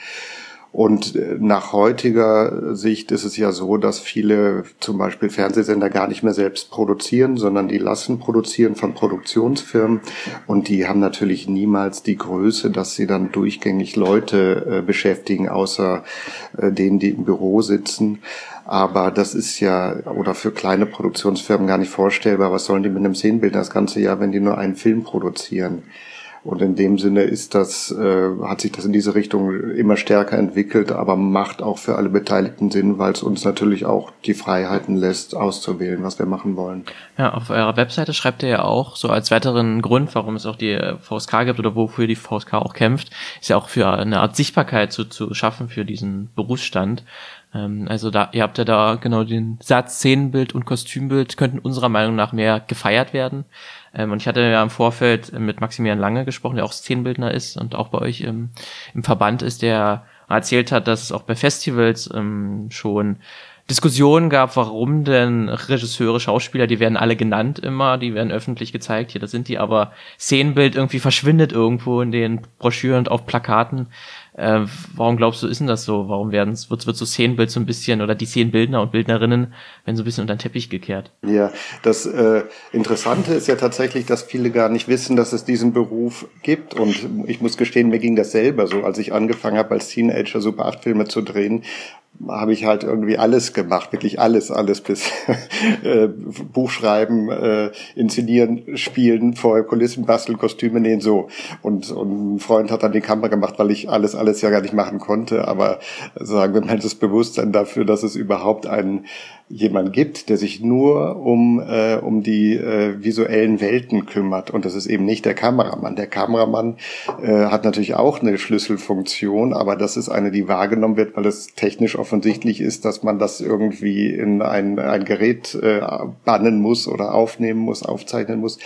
Und äh, nach heutiger Sicht ist es ja so, dass viele zum Beispiel Fernsehsender gar nicht mehr selbst produzieren, sondern die lassen produzieren von Produktionsfirmen. Und die haben natürlich niemals die Größe, dass sie dann durchgängig Leute äh, beschäftigen, außer äh, denen, die im Büro sitzen. Aber das ist ja, oder für kleine Produktionsfirmen gar nicht vorstellbar. Was sollen die mit einem Szenenbild das ganze Jahr, wenn die nur einen Film produzieren? Und in dem Sinne ist das, äh, hat sich das in diese Richtung immer stärker entwickelt, aber macht auch für alle Beteiligten Sinn, weil es uns natürlich auch die Freiheiten lässt, auszuwählen, was wir machen wollen.
Ja, auf eurer Webseite schreibt ihr ja auch, so als weiteren Grund, warum es auch die VSK gibt oder wofür die VSK auch kämpft, ist ja auch für eine Art Sichtbarkeit zu, zu schaffen für diesen Berufsstand. Ähm, also da, ihr habt ja da genau den Satz, Szenenbild und Kostümbild könnten unserer Meinung nach mehr gefeiert werden. Ähm, und ich hatte ja im Vorfeld mit Maximilian Lange gesprochen, der auch Szenenbildner ist und auch bei euch im, im Verband ist, der erzählt hat, dass es auch bei Festivals ähm, schon Diskussionen gab, warum denn Regisseure, Schauspieler, die werden alle genannt immer, die werden öffentlich gezeigt, hier, da sind die, aber Szenenbild irgendwie verschwindet irgendwo in den Broschüren und auf Plakaten. Äh, warum glaubst du, ist denn das so? Warum werden wird, wird so Szenenbild so ein bisschen oder die Szenenbildner und Bildnerinnen werden so ein bisschen unter den Teppich gekehrt?
Ja, das äh, Interessante ist ja tatsächlich, dass viele gar nicht wissen, dass es diesen Beruf gibt. Und ich muss gestehen, mir ging das selber so, als ich angefangen habe, als Teenager Super 8 Filme zu drehen, habe ich halt irgendwie alles gemacht, wirklich alles, alles bis äh, Buchschreiben, äh, inszenieren, spielen, vorher Kulissen basteln, Kostüme nähen, so. Und, und ein Freund hat dann die Kamera gemacht, weil ich alles, alles ja gar nicht machen konnte. Aber sagen wir mal das Bewusstsein dafür, dass es überhaupt einen jemand gibt, der sich nur um, äh, um die äh, visuellen Welten kümmert. Und das ist eben nicht der Kameramann. Der Kameramann äh, hat natürlich auch eine Schlüsselfunktion, aber das ist eine, die wahrgenommen wird, weil es technisch offensichtlich ist, dass man das irgendwie in ein, ein Gerät äh, bannen muss oder aufnehmen muss, aufzeichnen muss.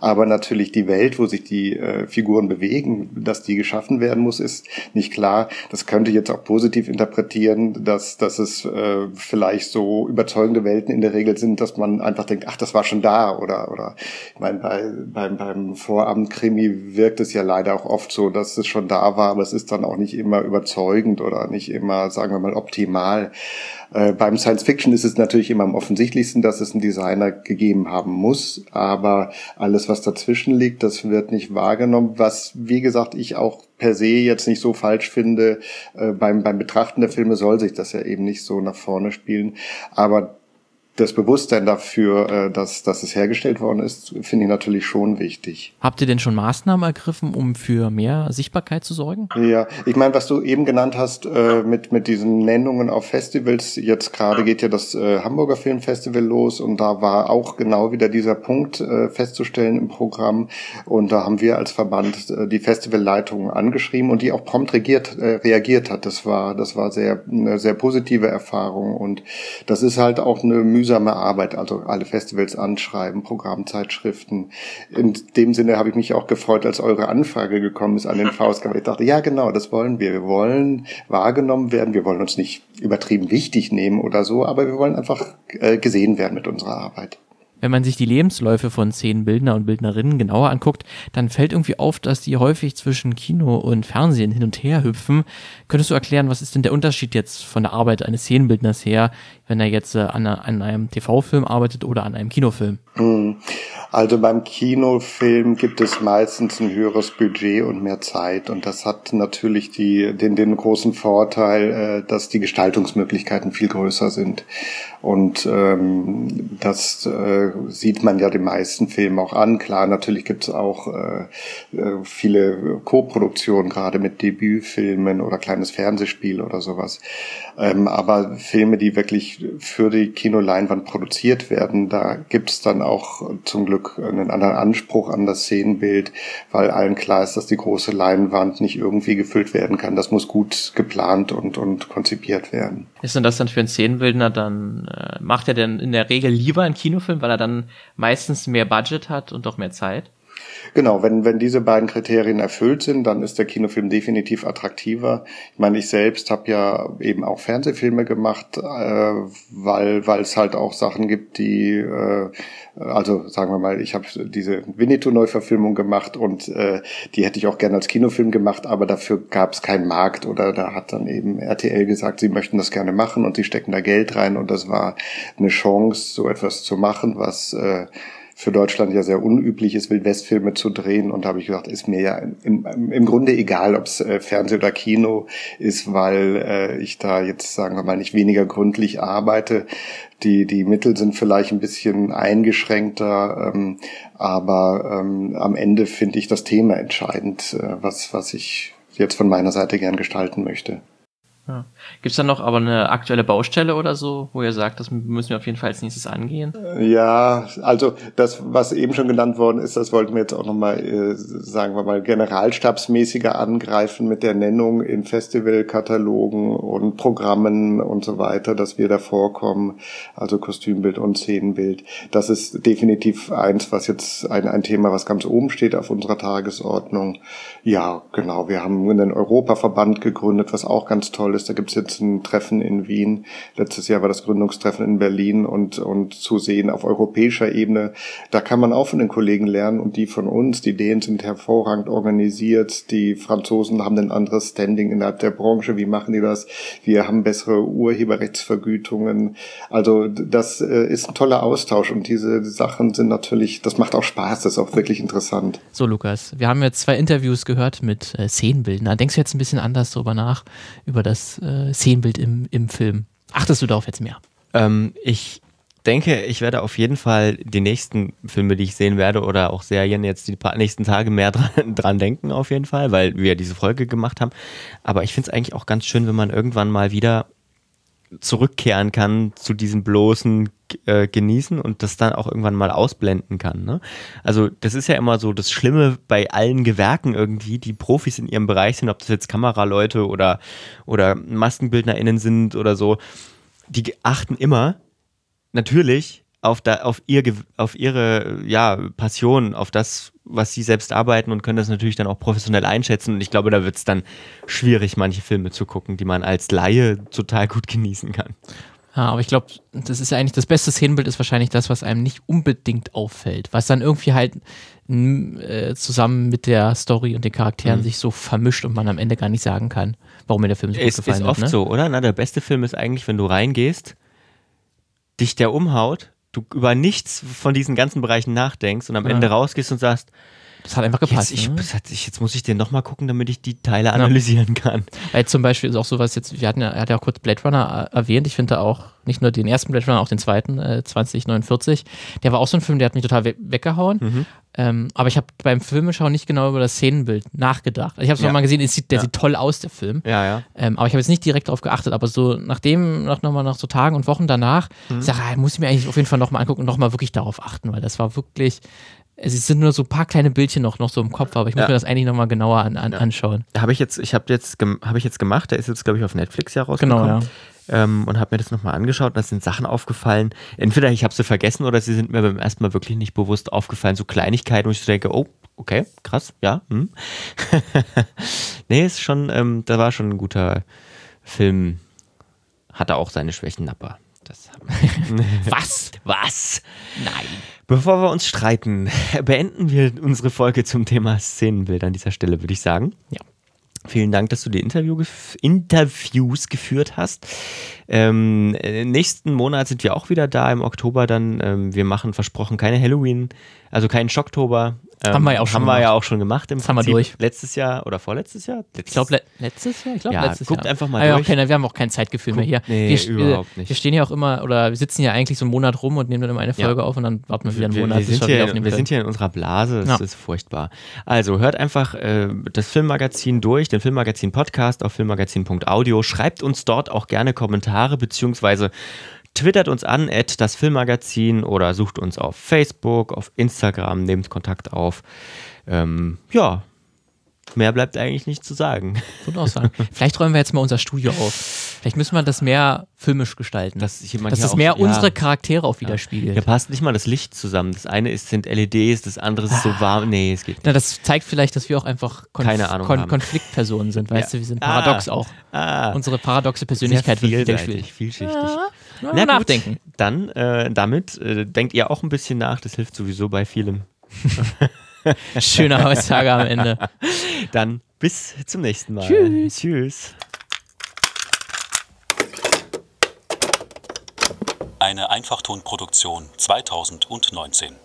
Aber natürlich die Welt, wo sich die äh, Figuren bewegen, dass die geschaffen werden muss, ist nicht klar. Das könnte jetzt auch positiv interpretieren, dass, dass es äh, vielleicht so über überzeugende Welten in der Regel sind, dass man einfach denkt, ach, das war schon da oder oder ich meine bei beim beim Vorabendkrimi wirkt es ja leider auch oft so, dass es schon da war, aber es ist dann auch nicht immer überzeugend oder nicht immer, sagen wir mal, optimal. Äh, beim Science Fiction ist es natürlich immer am offensichtlichsten, dass es einen Designer gegeben haben muss, aber alles, was dazwischen liegt, das wird nicht wahrgenommen, was, wie gesagt, ich auch per se jetzt nicht so falsch finde. Äh, beim, beim Betrachten der Filme soll sich das ja eben nicht so nach vorne spielen, aber das Bewusstsein dafür, äh, dass, dass es hergestellt worden ist, finde ich natürlich schon wichtig.
Habt ihr denn schon Maßnahmen ergriffen, um für mehr Sichtbarkeit zu sorgen?
Ja, ich meine, was du eben genannt hast äh, mit, mit diesen Nennungen auf Festivals, jetzt gerade geht ja das äh, Hamburger Filmfestival los und da war auch genau wieder dieser Punkt festzustellen im Programm und da haben wir als Verband die Festivalleitung angeschrieben und die auch prompt regiert, reagiert hat. Das war, das war sehr, eine sehr positive Erfahrung und das ist halt auch eine mühsame Arbeit, also alle Festivals anschreiben, Programmzeitschriften. In dem Sinne habe ich mich auch gefreut, als eure Anfrage gekommen ist an den VSK. Ich dachte, ja genau, das wollen wir. Wir wollen wahrgenommen werden. Wir wollen uns nicht übertrieben wichtig nehmen oder so, aber wir wollen einfach äh, gesehen werden mit unserer Arbeit.
Wenn man sich die Lebensläufe von zehn Bildner und Bildnerinnen genauer anguckt, dann fällt irgendwie auf, dass die häufig zwischen Kino und Fernsehen hin und her hüpfen. Könntest du erklären, was ist denn der Unterschied jetzt von der Arbeit eines Szenenbildners her, wenn er jetzt äh, an, an, einem TV-Film arbeitet oder an einem Kinofilm?
Hm. Also beim Kinofilm gibt es meistens ein höheres Budget und mehr Zeit und das hat natürlich die, den, den großen Vorteil, äh, dass die Gestaltungsmöglichkeiten viel größer sind. Und ähm, das äh, sieht man ja den meisten Filmen auch an. Klar, natürlich gibt es auch äh, äh, viele Co-Produktionen, gerade mit Debütfilmen oder kleines Fernsehspiel oder sowas. Ähm, aber Filme, die wirklich für die Kinoleinwand produziert werden, da gibt es dann auch zum Glück einen anderen Anspruch an das Szenenbild, weil allen klar ist, dass die große Leinwand nicht irgendwie gefüllt werden kann. Das muss gut geplant und, und konzipiert werden.
Ist denn das dann für einen Szenenbildner dann äh, macht er denn in der Regel lieber einen Kinofilm, weil er dann meistens mehr Budget hat und auch mehr Zeit?
Genau, wenn, wenn diese beiden Kriterien erfüllt sind, dann ist der Kinofilm definitiv attraktiver. Ich meine, ich selbst habe ja eben auch Fernsehfilme gemacht, äh, weil weil es halt auch Sachen gibt, die, äh, also sagen wir mal, ich habe diese Winnetou-Neuverfilmung gemacht und äh, die hätte ich auch gerne als Kinofilm gemacht, aber dafür gab es keinen Markt oder da hat dann eben RTL gesagt, sie möchten das gerne machen und sie stecken da Geld rein und das war eine Chance, so etwas zu machen, was äh, für Deutschland ja sehr unüblich ist, Wildwestfilme zu drehen. Und da habe ich gesagt, ist mir ja im, im Grunde egal, ob es äh, Fernseh oder Kino ist, weil äh, ich da jetzt, sagen wir mal, nicht weniger gründlich arbeite. Die, die Mittel sind vielleicht ein bisschen eingeschränkter, ähm, aber ähm, am Ende finde ich das Thema entscheidend, äh, was, was ich jetzt von meiner Seite gern gestalten möchte.
Ja. Gibt es dann noch aber eine aktuelle Baustelle oder so, wo ihr sagt, das müssen wir auf jeden Fall als nächstes angehen?
Ja, also das, was eben schon genannt worden ist, das wollten wir jetzt auch nochmal, äh, sagen wir mal, generalstabsmäßiger angreifen mit der Nennung in Festivalkatalogen und Programmen und so weiter, dass wir da vorkommen, also Kostümbild und Szenenbild. Das ist definitiv eins, was jetzt ein, ein Thema, was ganz oben steht auf unserer Tagesordnung. Ja, genau, wir haben einen Europaverband gegründet, was auch ganz toll toll ist. Da gibt es jetzt ein Treffen in Wien. Letztes Jahr war das Gründungstreffen in Berlin und, und zu sehen auf europäischer Ebene. Da kann man auch von den Kollegen lernen und die von uns. Die Ideen sind hervorragend organisiert. Die Franzosen haben ein anderes Standing innerhalb der Branche. Wie machen die das? Wir haben bessere Urheberrechtsvergütungen. Also das äh, ist ein toller Austausch und diese Sachen sind natürlich, das macht auch Spaß, das ist auch wirklich interessant.
So, Lukas, wir haben jetzt zwei Interviews gehört mit äh, Szenenbildern. Denkst du jetzt ein bisschen anders darüber nach, über das äh, Szenenbild im, im Film. Achtest du darauf jetzt mehr?
Ähm, ich denke, ich werde auf jeden Fall die nächsten Filme, die ich sehen werde oder auch Serien jetzt die nächsten Tage mehr dran, dran denken auf jeden Fall, weil wir diese Folge gemacht haben. Aber ich finde es eigentlich auch ganz schön, wenn man irgendwann mal wieder zurückkehren kann zu diesem bloßen äh, Genießen und das dann auch irgendwann mal ausblenden kann. Ne? Also das ist ja immer so das Schlimme bei allen Gewerken irgendwie, die Profis in ihrem Bereich sind, ob das jetzt Kameraleute oder, oder MaskenbildnerInnen sind oder so, die achten immer natürlich auf, da, auf, ihr, auf ihre ja, Passion, auf das, was sie selbst arbeiten und können das natürlich dann auch professionell einschätzen. Und ich glaube, da wird es dann schwierig, manche Filme zu gucken, die man als Laie total gut genießen kann.
Ja, aber ich glaube, das ist ja eigentlich das beste Szenenbild ist wahrscheinlich das, was einem nicht unbedingt auffällt, was dann irgendwie halt äh, zusammen mit der Story und den Charakteren mhm. sich so vermischt und man am Ende gar nicht sagen kann, warum mir der Film so gut
ist,
gefallen
ist hat. Ist oft
ne?
so, oder? Na, der beste Film ist eigentlich, wenn du reingehst, dich der umhaut, du über nichts von diesen ganzen Bereichen nachdenkst und am ja. Ende rausgehst und sagst,
das hat einfach gepasst.
Jetzt, ich, ne? hat, jetzt muss ich den nochmal gucken, damit ich die Teile analysieren ja. kann.
Weil zum Beispiel ist auch sowas jetzt, wir hatten ja, er hat ja auch kurz Blade Runner äh, erwähnt, ich finde auch nicht nur den ersten Blade Runner, auch den zweiten, äh, 2049. Der war auch so ein Film, der hat mich total we weggehauen. Mhm. Ähm, aber ich habe beim Filmeschauen nicht genau über das Szenenbild nachgedacht. Ich habe es ja. nochmal gesehen, sieht, der ja. sieht toll aus, der Film.
Ja, ja.
Ähm, aber ich habe jetzt nicht direkt darauf geachtet. Aber so nachdem, noch, noch mal nach so Tagen und Wochen danach, mhm. ich sage, ah, muss ich mir eigentlich auf jeden Fall nochmal angucken und nochmal wirklich darauf achten, weil das war wirklich es sind nur so ein paar kleine Bildchen noch, noch so im Kopf, aber ich muss ja. mir das eigentlich nochmal genauer an, an, ja. anschauen.
Habe ich jetzt, ich habe jetzt, habe ich jetzt gemacht, der ist jetzt, glaube ich, auf Netflix ja rausgekommen. Genau, ja. Ähm, und habe mir das nochmal angeschaut. Da sind Sachen aufgefallen. Entweder ich habe sie vergessen oder sie sind mir beim ersten Mal wirklich nicht bewusst aufgefallen. So Kleinigkeiten, wo ich so denke, oh, okay, krass, ja. Hm. nee, ist schon, ähm, da war schon ein guter Film. Hatte auch seine Schwächen, aber das
Was? Was? Nein.
Bevor wir uns streiten, beenden wir unsere Folge zum Thema Szenenbild an dieser Stelle, würde ich sagen.
Ja.
Vielen Dank, dass du die Interview gef Interviews geführt hast. Ähm, äh, nächsten Monat sind wir auch wieder da, im Oktober dann. Ähm, wir machen versprochen keine Halloween, also keinen Schocktober.
Ähm, haben wir ja auch schon
haben wir ja auch schon gemacht im
das haben wir durch.
Letztes Jahr oder vorletztes Jahr?
Letztes ich glaube, le letztes Jahr? Ich glaube,
ja,
letztes
guckt
Jahr.
einfach mal
ah,
durch.
Okay, wir haben auch kein Zeitgefühl Guck, mehr hier.
Nee,
wir,
überhaupt nicht.
Wir stehen ja auch immer, oder wir sitzen ja eigentlich so einen Monat rum und nehmen dann immer eine Folge ja. auf und dann warten wir wieder einen Monat.
Wir, wir, sind, hier, wir sind hier in unserer Blase, das ja. ist furchtbar. Also hört einfach äh, das Filmmagazin durch, den Filmmagazin-Podcast auf filmmagazin.audio. Schreibt uns dort auch gerne Kommentare, beziehungsweise Twittert uns an, at das Filmmagazin oder sucht uns auf Facebook, auf Instagram, nehmt Kontakt auf. Ähm, ja, mehr bleibt eigentlich nicht zu sagen.
sagen. Vielleicht räumen wir jetzt mal unser Studio auf. Vielleicht müssen wir das mehr filmisch gestalten.
Dass,
dass es mehr so, unsere Charaktere auch widerspiegelt. Ja.
Hier passt nicht mal das Licht zusammen. Das eine ist, sind LEDs, das andere ist so ah. warm. Nee, es geht nicht.
Na, das zeigt vielleicht, dass wir auch einfach
Konf Keine Ahnung
Kon Konfliktpersonen sind. Weißt ja. du, wir sind paradox ah. auch. Ah. Unsere paradoxe Persönlichkeit
Sehr wird widerspiegelt. vielschichtig. Ja.
Na, nachdenken.
Dann, äh, damit äh, denkt ihr auch ein bisschen nach. Das hilft sowieso bei vielem.
Schöne Aussage am Ende.
Dann bis zum nächsten Mal.
Tschüss.
Tschüss.
Eine Einfachtonproduktion 2019.